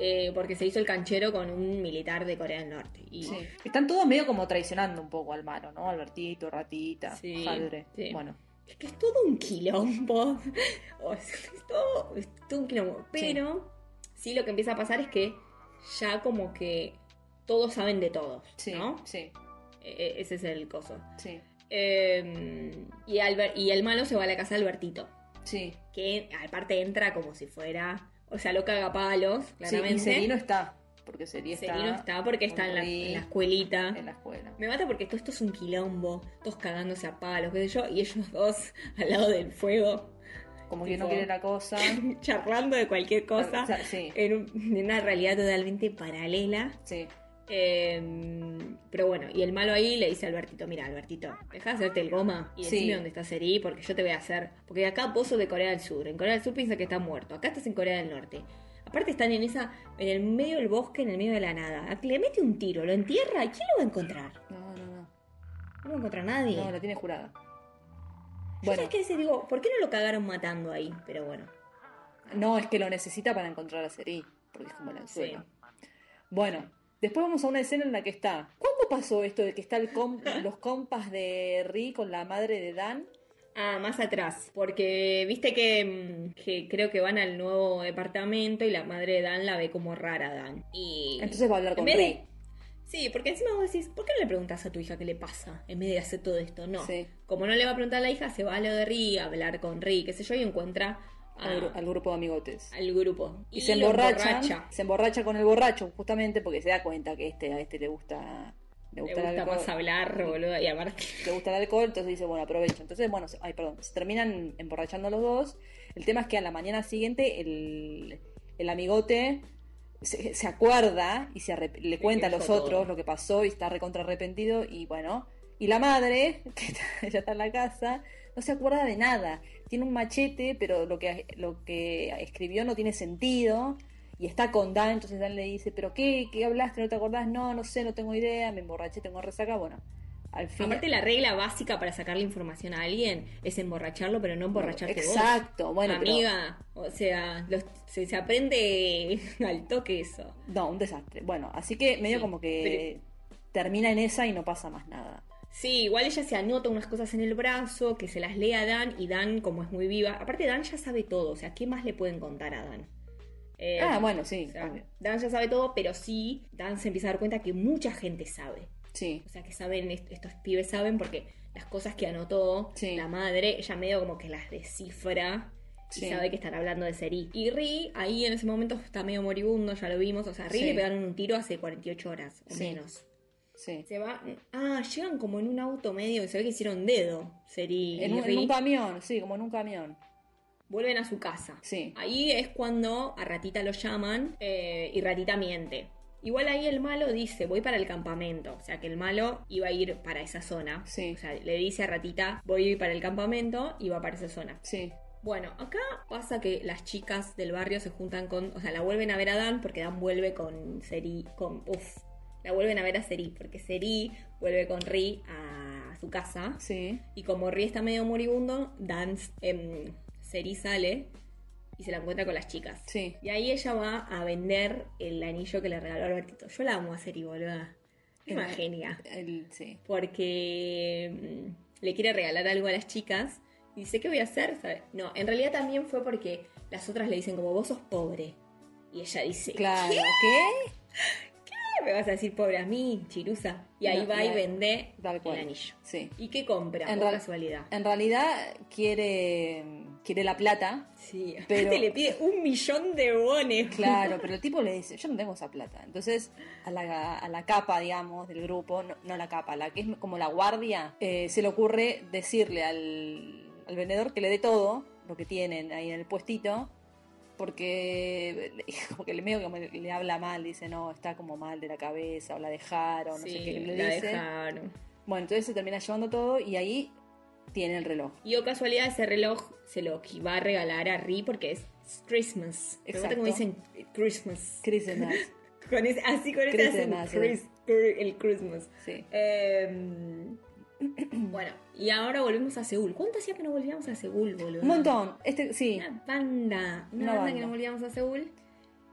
Eh, porque se hizo el canchero con un militar de Corea del Norte. Y Sí. Están todos medio como traicionando un poco al malo, ¿no? Albertito, Ratita, Sí, Padre. sí. Bueno. Es que es todo un quilombo. O sea, es, todo, es todo un quilombo. Pero sí. lo que empieza a pasar es que ya como que todos saben de todos. Sí. ¿no? Sí. E- e- ese es el coso. Sí. Eh, y, Alber- y el malo se va a la casa de Albertito. Sí. Que aparte entra como si fuera. O sea, lo caga palos, Sí, claramente. y Serino está. Porque Seri está. Serino está porque está en la, en la escuelita. en la escuela. Me mata porque todo esto es un quilombo, todos cagándose a palos, qué sé yo, y ellos dos al lado del fuego, Como que no Tipo- quiere la cosa. charlando de cualquier cosa, O sea, sí. en, un- en una realidad totalmente paralela. Sí. Eh, pero bueno, y el malo ahí le dice a Albertito, mira Albertito, deja de hacerte el goma y Sí. decime dónde está Seri porque yo te voy a hacer... Porque acá vos sos de Corea del Sur, en Corea del Sur piensa que está muerto, acá estás en Corea del Norte. Aparte están en esa, en el medio del bosque, en el medio de la nada. Le mete un tiro, lo entierra, ¿y quién lo va a encontrar? No, no, no. No va a encontrar a nadie. No, la tiene jurada. Yo Bueno, dice, digo, ¿por qué no lo cagaron matando ahí? Pero bueno. no, es que lo necesita para encontrar a Seri. Porque es como el anzuelo. Sí. Bueno, después vamos a una escena en la que está. ¿Cuándo pasó esto de que están los compas de Ri con la madre de Dan? Ah, más atrás. Porque viste que, mm, que creo que van al nuevo departamento y la madre de Dan la ve como rara Dan. Y. Entonces va a hablar con de- Ri. Sí, porque encima vos decís, ¿por qué no le preguntas a tu hija qué le pasa? En vez de hacer todo esto, no. Sí. Como no le va a preguntar a la hija, se va a lo de Ri, a hablar con Ri, qué sé yo, y encuentra Al, gru- al grupo de amigotes. al grupo. Y, se lo emborracha, se emborracha con el borracho, justamente porque se da cuenta que este, a este le gusta, le Le gusta, el gusta alcohol, más hablar, boludo, y aparte. le gusta el alcohol, entonces dice, bueno, aprovecho. Entonces, bueno, se, ay, perdón, se terminan emborrachando los dos. El tema es que a la mañana siguiente el, el amigote se, se acuerda y se le cuenta a los otros todo. lo que pasó y está recontra arrepentido y bueno, y la madre, que está- ella está en la casa, no se acuerda de nada. Tiene un machete, pero lo que, lo que escribió no tiene sentido. Y está con Dan, entonces Dan le dice, ¿pero qué? ¿Qué hablaste? ¿No te acordás? No, no sé, no tengo idea, me emborraché, tengo resaca. Bueno, al fin... Aparte, la regla básica para sacarle información a alguien es emborracharlo, pero no emborracharte vos. Exacto, bueno, pero- Amiga, o sea, los- se, se aprende al toque eso. No, un desastre. Bueno, así que medio Sí, como que termina en esa y no pasa más nada. Sí, igual ella se anota unas cosas en el brazo, que se las lee a Dan, y Dan, como es muy viva, aparte Dan ya sabe todo, o sea, ¿qué más le pueden contar a Dan? Eh, ah, bueno, sí, o sea. Dan ya sabe todo, pero sí, Dan se empieza a dar cuenta que mucha gente sabe. Sí, O sea, que saben, est- estos pibes saben porque las cosas que anotó Sí. la madre, ella medio como que las descifra y sabe que están hablando de Seri. Y Ri, ahí en ese momento está medio moribundo, ya lo vimos. O sea, Ri Sí. le pegaron un tiro hace 48 horas o Sí. menos. Sí. Se va. Ah, llegan como en un auto medio y se ve que hicieron dedo. Seri En un, en Ri. un camión, sí, como en un camión. Vuelven a su casa. Sí. Ahí es cuando a Ratita lo llaman eh, y Ratita miente. Igual ahí el malo dice, voy para el campamento. O sea que el malo iba a ir para esa zona. Sí. O sea, le dice a Ratita, voy a ir para el campamento y va para esa zona. Sí. Bueno, acá pasa que las chicas del barrio se juntan con, o sea, la vuelven a ver a Dan porque Dan vuelve con Seri, con, uff, la vuelven a ver a Seri porque Seri vuelve con Ri a su casa Sí. y como Ri está medio moribundo, Dan, em, Seri sale y se la encuentra con las chicas. Sí. Y ahí ella va a vender el anillo que le regaló Albertito. Yo la amo a Seri, boluda. Es una genia El, sí. porque mm, le quiere regalar algo a las chicas y dice, ¿qué voy a hacer? ¿Sabe? No, en realidad también fue porque las otras le dicen como vos sos pobre. Y ella dice, Claro. ¿qué? ¿Qué? ¿Me vas a decir pobre a mí, chirusa? Y ahí No, va y vende el anillo. Sí. ¿Y qué compra? En Por casualidad. En realidad quiere, quiere la plata. Sí, pero- le pide un millón de bones. Claro, pero el tipo le dice, yo no tengo esa plata. Entonces, a la, a la capa, digamos, del grupo, no, no la capa, la que es como la guardia, eh, se le ocurre decirle al, al vendedor que le dé todo lo que tienen ahí en el puestito, porque, porque le medio como le, habla mal, dice, no, está como mal de la cabeza, o la dejaron, no sé qué le la dice. dejaron. Bueno, entonces se termina llevando todo y ahí tiene el reloj. Y o casualidad ese reloj se lo va a regalar a Ri porque es Christmas. Exacto. como dicen Christmas. Christmas. Con ese, así con ese Christmas, el Christmas. Sí. Eh, bueno, y ahora volvemos a Seúl. ¿Cuánto hacía que no volvíamos a Seúl, boludo? Un montón. Este, sí. Una banda. Una, Una banda, banda. que no volvíamos a Seúl.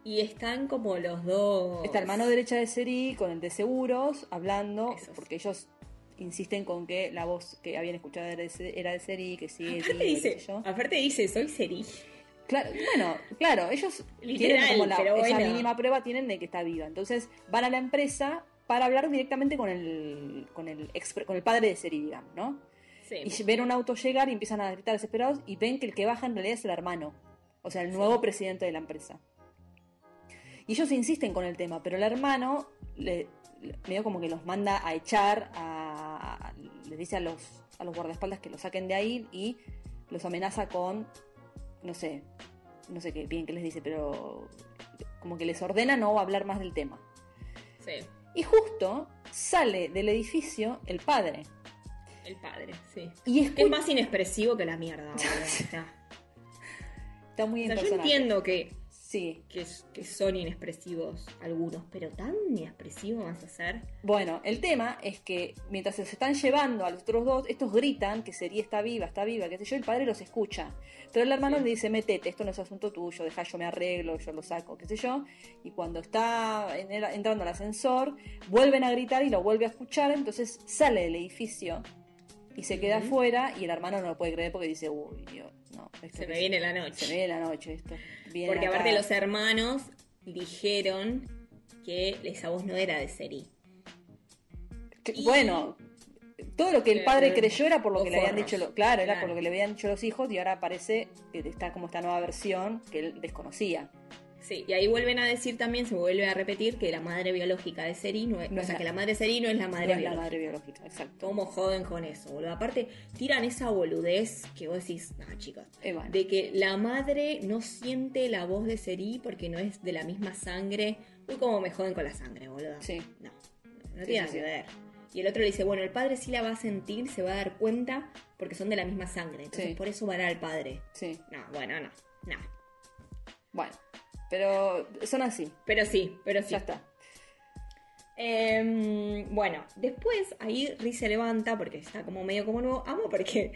Y están como los dos. Está la mano derecha de Seri con el de seguros hablando, Esos. porque ellos insisten con que la voz que habían escuchado era de, Seri, que sí, Aparte dice, aparte dice, soy Seri. Claro, bueno, claro, ellos Literal, tienen como la, esa bueno. mínima prueba tienen de que está viva. Entonces van a la empresa para hablar directamente con el, con el, con el padre de Seri, digamos, ¿no? Sí. Y ven un auto llegar y empiezan a gritar desesperados y ven que el que baja en realidad es el hermano, o sea, el nuevo presidente de la empresa. Y ellos insisten con el tema, pero el hermano le, le- medio como que los manda a echar, a, a- les dice a los, a los guardaespaldas que los saquen de ahí y los amenaza con, no sé, no sé qué bien que les dice, pero como que les ordena no hablar más del tema. Sí. Y justo sale del edificio el padre. El padre, sí. Y Es más inexpresivo que la mierda, sea, Está muy o sea, yo entiendo que, Sí. que, que son inexpresivos algunos, pero tan inexpresivo vas a ser. Bueno, el tema es que mientras se están llevando a los otros dos, estos gritan que Seri está viva, está viva, qué sé yo, el padre los escucha. Pero el hermano Sí. le dice, metete, esto no es asunto tuyo, deja, yo me arreglo, yo lo saco, qué sé yo. Y cuando está en el- entrando al ascensor, vuelven a gritar y lo vuelve a escuchar, entonces sale del edificio y se queda afuera y el hermano no lo puede creer porque dice, uy, Dios, no. esto Se me viene la Se noche. me viene la noche esto. Vienen Porque acá- aparte los hermanos dijeron que esa voz no era de Seri. Que- Y- Bueno, todo lo que el padre creyó era por lo que le habían dicho, lo- claro, era Claro. por lo que le habían dicho los hijos y ahora parece que está como esta nueva versión que él desconocía. Sí, y ahí vuelven a decir también, se vuelve a repetir que la madre biológica de Seri no es, No o sea, la- que la madre Seri no es la madre No es la biológica. madre biológica, exacto. ¿Cómo joden con eso, boludo? Aparte, tiran esa boludez que vos decís, no, chicos. Bueno, De que la madre no siente la voz de Seri porque no es de la misma sangre. Uy, cómo me joden con la sangre, boludo. sí, No, no Sí, tiene nada sí, que sí. ver. Y el otro le dice, bueno, el padre sí la va a sentir, se va a dar cuenta porque son de la misma sangre. Entonces por eso van al padre. sí, No, bueno, no, no. bueno. Pero son así, Pero sí, pero sí. ya está. Em, bueno, después ahí Riz se levanta porque está como medio como nuevo. Amo porque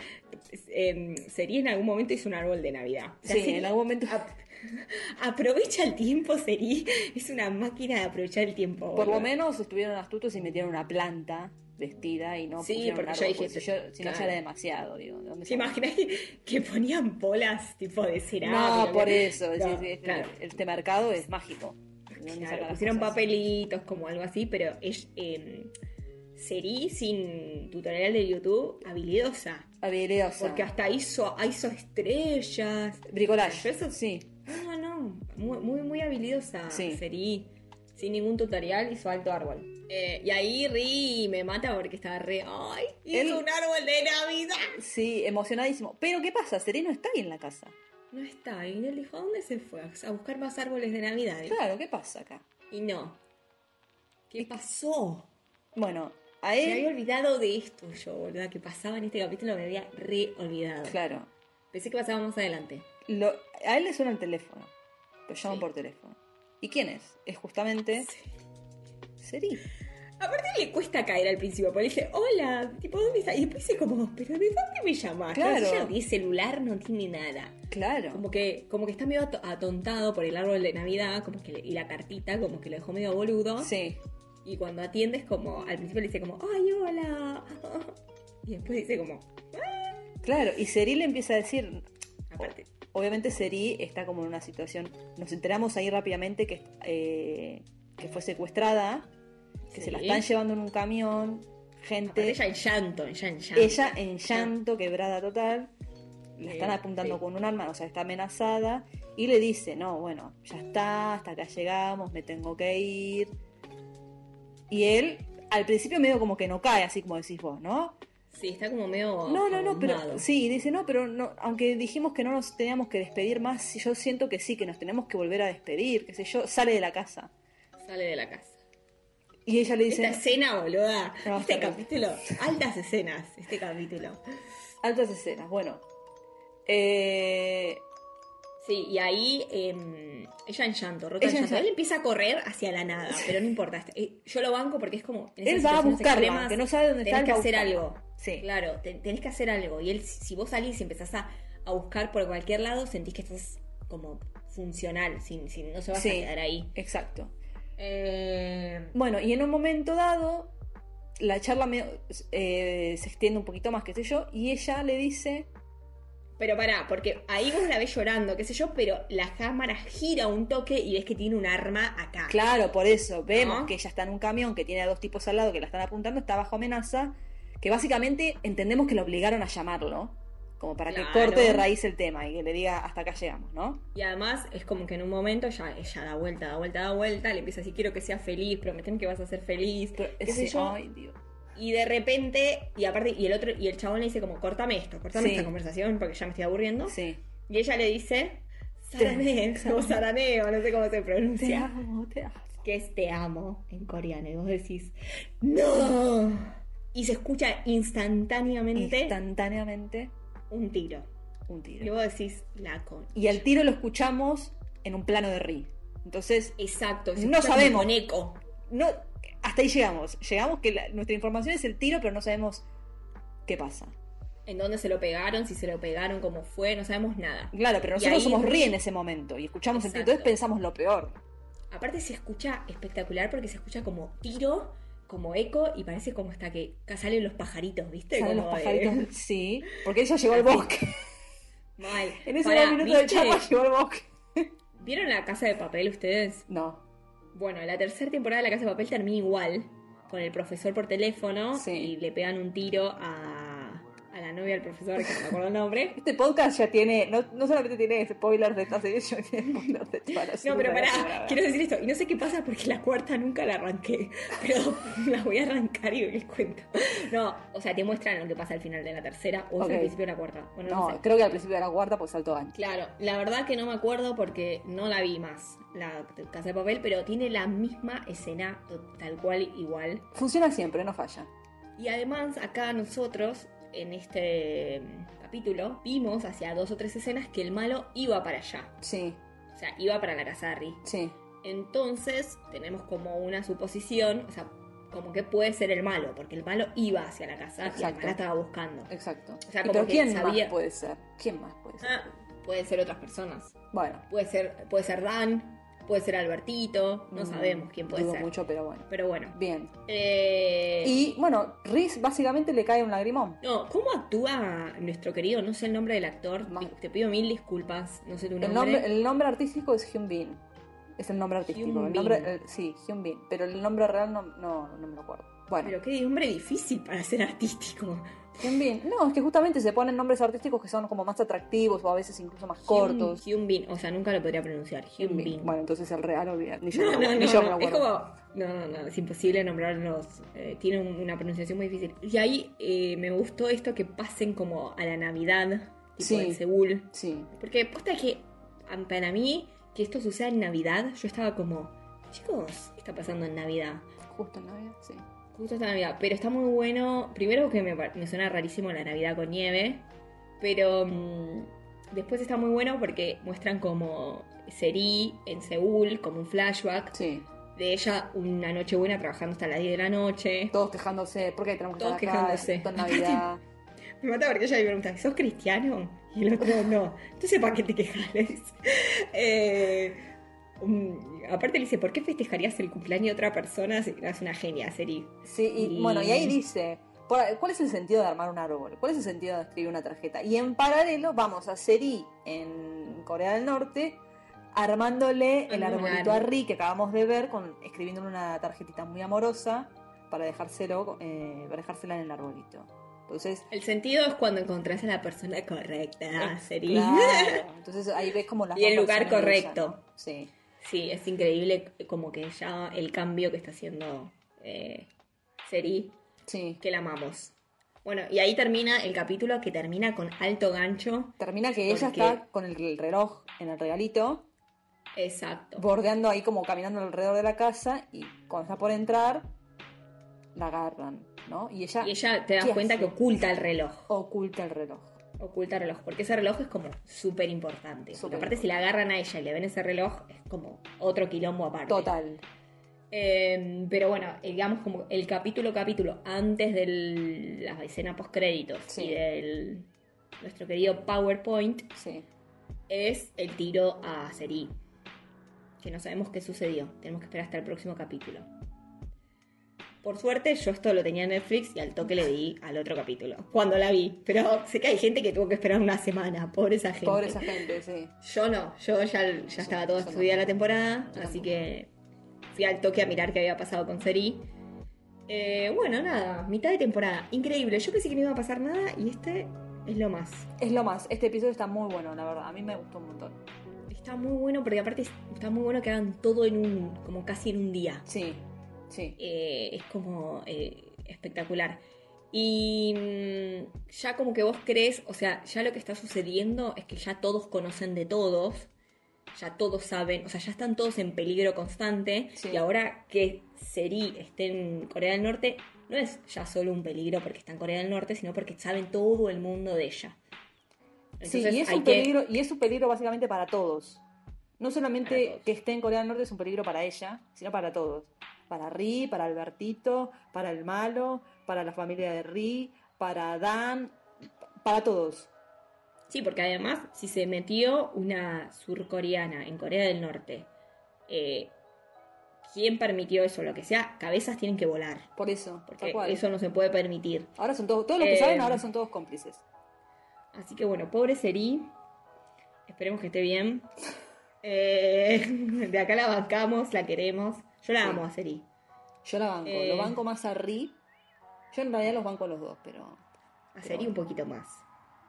Seri en algún momento hizo un árbol de Navidad. O sea, Sí, Seri en algún momento, ap- aprovecha el tiempo, Seri. Es una máquina de aprovechar el tiempo. por lo menos estuvieron astutos y metieron una planta vestida y no Sí, porque yo dije, si, no ya claro. era demasiado, digo. ¿de dónde ¿Te imaginas que, que ponían bolas tipo de cerámica? No, por eso, No, sí, sí, claro. este mercado es mágico. ¿De dónde Claro, pusieron cosas? papelitos como algo así, pero es eh, Seri sin tutorial de YouTube habilidosa. Habilidosa. Porque hasta hizo, hizo estrellas. Bricolage. Eso- Sí. No, no, muy, muy, muy habilidosa Sí. Seri. Sin ningún tutorial hizo alto árbol. Eh, y ahí Ri me mata porque estaba re. ¡Ay! ¡Es Él- un árbol de Navidad! Sí, emocionadísimo. Pero ¿qué pasa? Sereno está ahí en la casa. No está. Y él dijo: ¿A dónde se fue? A buscar más árboles de Navidad. Claro, ¿qué pasa acá? Y no. ¿Qué pasó? Bueno, a Me él. había olvidado de esto yo, boluda. Que pasaba en este capítulo, me había re olvidado. Claro. Pensé que pasaba más adelante. Lo- a él le suena el teléfono. Lo llaman Sí. por teléfono. ¿Y quién es? Es justamente Seri. Aparte le cuesta caer al principio, porque le dice, hola, tipo, ¿dónde está? Y después dice como, ¿pero de dónde me llamas? Claro. Ella no tiene celular, no tiene nada. Claro. Como que, como que está medio ato- atontado por el árbol de Navidad, como que le- y la cartita, como que lo dejó medio boludo. Sí. Y cuando atiendes, como, al principio le dice como, ay, hola. Y después dice como, Claro. Y Seri le empieza a decir. aparte, Obviamente Seri está como en una situación. Nos enteramos ahí rápidamente que, eh, que fue secuestrada. Que Sí. se la están llevando en un camión. Gente. aparte ella en llanto, ella en llanto. Ella en llanto, quebrada total. Le están apuntando sí. con un arma, o sea, está amenazada. Y le dice, no, bueno, ya está, hasta acá llegamos, me tengo que ir. Y él, al principio medio como que no cae, así como decís vos, ¿no? Sí, está como medio. No, no, no, pero sí, dice, no, pero no, aunque dijimos que no nos teníamos que despedir más, yo siento que sí, que nos tenemos que volver a despedir, qué sé yo, sale de la casa. Sale de la casa. Y ella le dice, Esta escena, boluda. Este capítulo. Altas escenas, este capítulo. altas escenas, bueno. Eh, Sí, y ahí em, ella en llanto, rota Ella en llanto. Él empieza a correr hacia la nada, pero no importa. este- eh, Yo lo banco porque es como. en él va a buscarla, que no sabe dónde está. Tenés que hacer algo. Sí. Claro, te- tenés que hacer algo. Y él, si si vos salís y empezás a, a buscar por cualquier lado, sentís que estás como funcional, sin, sin, no se vas Sí. a quedar ahí. Exacto. Eh, Bueno, y en un momento dado, la charla me- eh, se extiende un poquito más, qué sé yo, y ella le dice, pero pará, porque ahí vos la ves llorando, qué sé yo, pero la cámara gira un toque y ves que tiene un arma acá. claro, por eso, vemos ¿No? que ella está en un camión, que tiene a dos tipos al lado que la están apuntando, está bajo amenaza, que básicamente entendemos que la obligaron a llamarlo, como para que Claro. corte de raíz el tema y que le diga hasta acá llegamos, ¿no? Y además es como que en un momento ella, ella da vuelta, da vuelta, da vuelta, le empieza a decir quiero que seas feliz, prometeme que vas a ser feliz, Pero qué sé yo. ay, Dios. Y de repente, y aparte, y el otro, y el chabón le dice como, cortame esto, cortame Sí. esta conversación porque ya me estoy aburriendo. Sí. Y ella le dice, Sarané, o Saraneo, no sé cómo se Te pronuncia. amo, te amo. Que es te amo en coreano. Y vos decís, ¡No! Y se escucha instantáneamente Instantáneamente, un tiro. un Y tiro. vos decís, la con. Y al tiro lo escuchamos en un plano de Ri. Entonces, Exacto, No sabemos. Con eco. no, hasta ahí llegamos. Llegamos que la- nuestra información es el tiro, pero no sabemos qué pasa. En dónde se lo pegaron, si se lo pegaron, cómo fue, no sabemos nada. Claro, pero Y nosotros ahí- somos Ri en ese momento y escuchamos el tiro, entonces pensamos lo peor. Aparte se escucha espectacular porque se escucha como tiro, como eco y parece como hasta que salen los pajaritos, ¿viste? Salen los de- pajaritos, sí, porque ella llegó al bosque. Mal. En ese Pará, minuto de charla llegó al bosque. ¿Vieron la casa de papel ustedes? No, Bueno, la tercera temporada de La Casa de Papel termina igual, con el profesor por teléfono Sí. y le pegan un tiro a la novia del profesor, que no me acuerdo el nombre. este podcast ya tiene, no, no solamente tiene spoilers de esta serie, sino tiene spoilers de toda la No, pero pará, quiero decir esto, y no sé qué pasa porque la cuarta nunca la arranqué, pero la voy a arrancar y les cuento. No, o sea, te muestran lo que pasa al final de la tercera o es Ok. al principio de la cuarta. Bueno, no, No, sé. creo que al principio de la cuarta pues saltó antes. Claro, la verdad que no me acuerdo porque no la vi más, la Casa de Papel, pero tiene la misma escena tal cual igual. Funciona siempre, no falla. Y además acá nosotros, en este mm, capítulo, vimos hacia dos o tres escenas que el malo iba para allá. Sí, O sea, iba para la casa de Ri. sí. Entonces tenemos como una suposición, o sea, como que puede ser el malo, porque el malo iba hacia la casa y la Exacto. mala estaba buscando. Exacto. O sea, ¿Y como pero que quién sabía- más puede ser? ¿Quién más puede ser? Ah, puede ser otras personas. Bueno, Puede ser, puede ser Dan, puede ser Albertito, no mm, sabemos quién puede dudo ser. mucho, pero bueno. Pero bueno. Bien. Eh, Y bueno, Riz básicamente le cae un lagrimón. No, ¿cómo actúa nuestro querido? No sé el nombre del actor. Te pido mil disculpas, no sé tu nombre. El nombre, el nombre artístico es Hyun Bin. Es el nombre artístico. El nombre, el- sí, Hyun Bin. Pero el nombre real no, no, no me lo acuerdo. Bueno, Pero qué nombre difícil para ser artístico. Hyunbin. No, es que justamente se ponen nombres artísticos que son como más atractivos o a veces incluso más cortos. Hyun Bin, o sea, nunca lo podría pronunciar. Hyun Bin. Bueno, entonces el real olvida. Ni yo, No, me- no, ni no, yo me no, es como... No, no, no, es imposible nombrarlos. eh, tiene un- una pronunciación muy difícil. Y ahí eh, me gustó esto que pasen como a la Navidad, tipo Sí. en Seúl. Sí, Porque posta que para mí, que esto suceda en Navidad, yo estaba como, chicos, ¿qué está pasando en Navidad? justo en Navidad, sí. Justo esta Navidad, pero está muy bueno. Primero que me, suena rarísimo la Navidad con nieve, pero mm, después está muy bueno porque muestran como Seri en Seúl, como un flashback Sí, de ella una noche buena trabajando hasta las 10 de la noche. todos quejándose, ¿por qué tenemos que Todos estar acá? quejándose. Navidad. Me mata porque ella me pregunta, ¿sos cristiano? Y el otro no. Entonces, ¿para qué te quejas? Eh, um, aparte le dice, ¿por qué festejarías el cumpleaños de otra persona si eras una genia, Seri? Sí, y, Y- bueno, y ahí dice, ¿cuál es el sentido de armar un árbol? ¿Cuál es el sentido de escribir una tarjeta? Y en paralelo vamos a Seri en Corea del Norte armándole el arbolito a. Ri que acabamos de ver, con escribiéndole una tarjetita muy amorosa para dejárselo, eh, para dejársela en el arbolito. Entonces, El sentido es cuando encontrás a la persona correcta, Seri. claro, entonces ahí ves como las Y el lugar correcto. Sí. Sí, es increíble como que ya el cambio que está haciendo eh, Seri, Sí. que la amamos. Bueno, y ahí termina el capítulo que termina con alto gancho. Termina que ella Porque- está con el reloj en el regalito Exacto. bordeando ahí como caminando alrededor de la casa y cuando está por entrar la agarran, ¿no? Y ella, Y ella te das ¿qué cuenta hace? que oculta el reloj. oculta el reloj. Oculta el reloj, porque ese reloj es como súper importante. Aparte, si la agarran a ella y le ven ese reloj, es como otro quilombo aparte. Total. Eh, pero bueno, digamos como el capítulo capítulo antes de la escena post créditos Sí. y del nuestro querido PowerPoint Sí. es el tiro a Seri. Que no sabemos qué sucedió. Tenemos que esperar hasta el próximo capítulo. Por suerte, yo esto lo tenía en Netflix y al toque le di al otro capítulo. Cuando la vi. Pero sé que hay gente que tuvo que esperar una semana. Pobre esa gente. Pobre esa gente, sí. Yo no. Yo ya, ya estaba no. subida la temporada. Yo así tampoco. que fui al toque a mirar qué había pasado con Seri. Eh, bueno, nada. Mitad de temporada. Increíble. Yo pensé que no iba a pasar nada y este es lo más. Es lo más. Este episodio está muy bueno, la verdad. A mí me gustó un montón. Está muy bueno porque aparte es- está muy bueno que hagan todo en un, como casi en un día. Sí, sí. Eh, es como eh, espectacular. Y mm, ya como que vos crees, o sea, ya lo que está sucediendo es que ya todos conocen de todos, ya todos saben, o sea, ya están todos en peligro constante. Sí. Y ahora que Seri esté en Corea del Norte, no es ya solo un peligro porque está en Corea del Norte, sino porque saben todo el mundo de ella. Sí, y es, un que- peligro, y es un peligro básicamente para todos. No solamente Para todos. que esté en Corea del Norte es un peligro para ella, sino para todos. Para Ri, para Albertito, para el malo, para la familia de Ri, para Dan, para todos. Sí, porque además, si se metió una surcoreana en Corea del Norte, eh, ¿quién permitió eso? Lo que sea, cabezas tienen que volar. Por eso, tal Porque cual. eso no se puede permitir. Ahora son todos, todos los que Eh, saben ahora son todos cómplices. Así que bueno, pobre Seri. Esperemos que esté bien. Eh, de acá la bancamos, la queremos. Yo la Sí. amo a Seri. Yo la banco, eh, lo banco más a Ri. Yo en realidad los banco a los dos, pero A Seri un poquito más.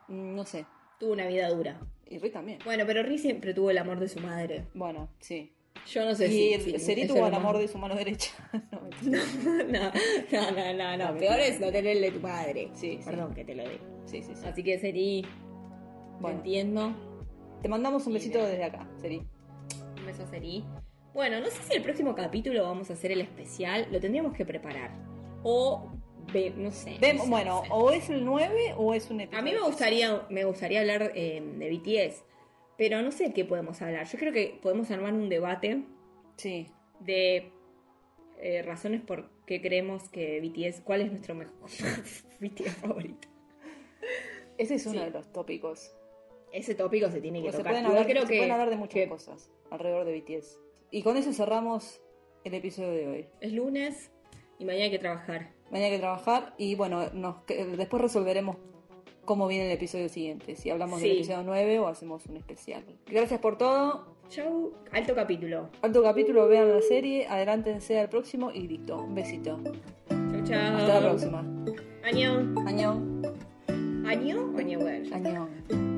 mm, no sé. Tuvo una vida dura. Y Ri también. Bueno, pero Ri siempre tuvo el amor de su madre. Bueno, sí. Yo no sé y si. Seri tuvo el amor de su mano derecha. no, no, no, no, no, Peor es no tenerle tu madre. Sí, sí. Perdón que te lo diga. sí, sí, sí. Así que Seri, Bueno. te entiendo. Te mandamos un besito desde acá, Seri. Un beso a Seri. Bueno, no sé si el próximo capítulo vamos a hacer el especial. Lo tendríamos que preparar. O, ve- no sé. Vemos- no sé, bueno, no sé. o es el 9 o es un episodio. A mí me gustaría, me gustaría hablar eh, de BTS. Pero no sé qué podemos hablar. Yo creo que podemos armar un debate Sí. de eh, razones por qué creemos que BTS. ¿Cuál es nuestro mejor BTS favorito? Ese es uno Sí. de los tópicos. Ese tópico se tiene que Porque se tocar. pueden, hablar, creo se que, pueden hablar de muchas que cosas alrededor de BTS. Y con eso cerramos el episodio de hoy. es lunes y mañana hay que trabajar. Mañana hay que trabajar y bueno, nos, después resolveremos cómo viene el episodio siguiente. Si hablamos del episodio 9 o hacemos un especial. Gracias por todo. Chau, alto capítulo. Alto capítulo, vean la serie, adelántense al próximo y listo. Un besito. Chau, Chao, chao. Hasta la próxima. Año. Año o Año. Añón.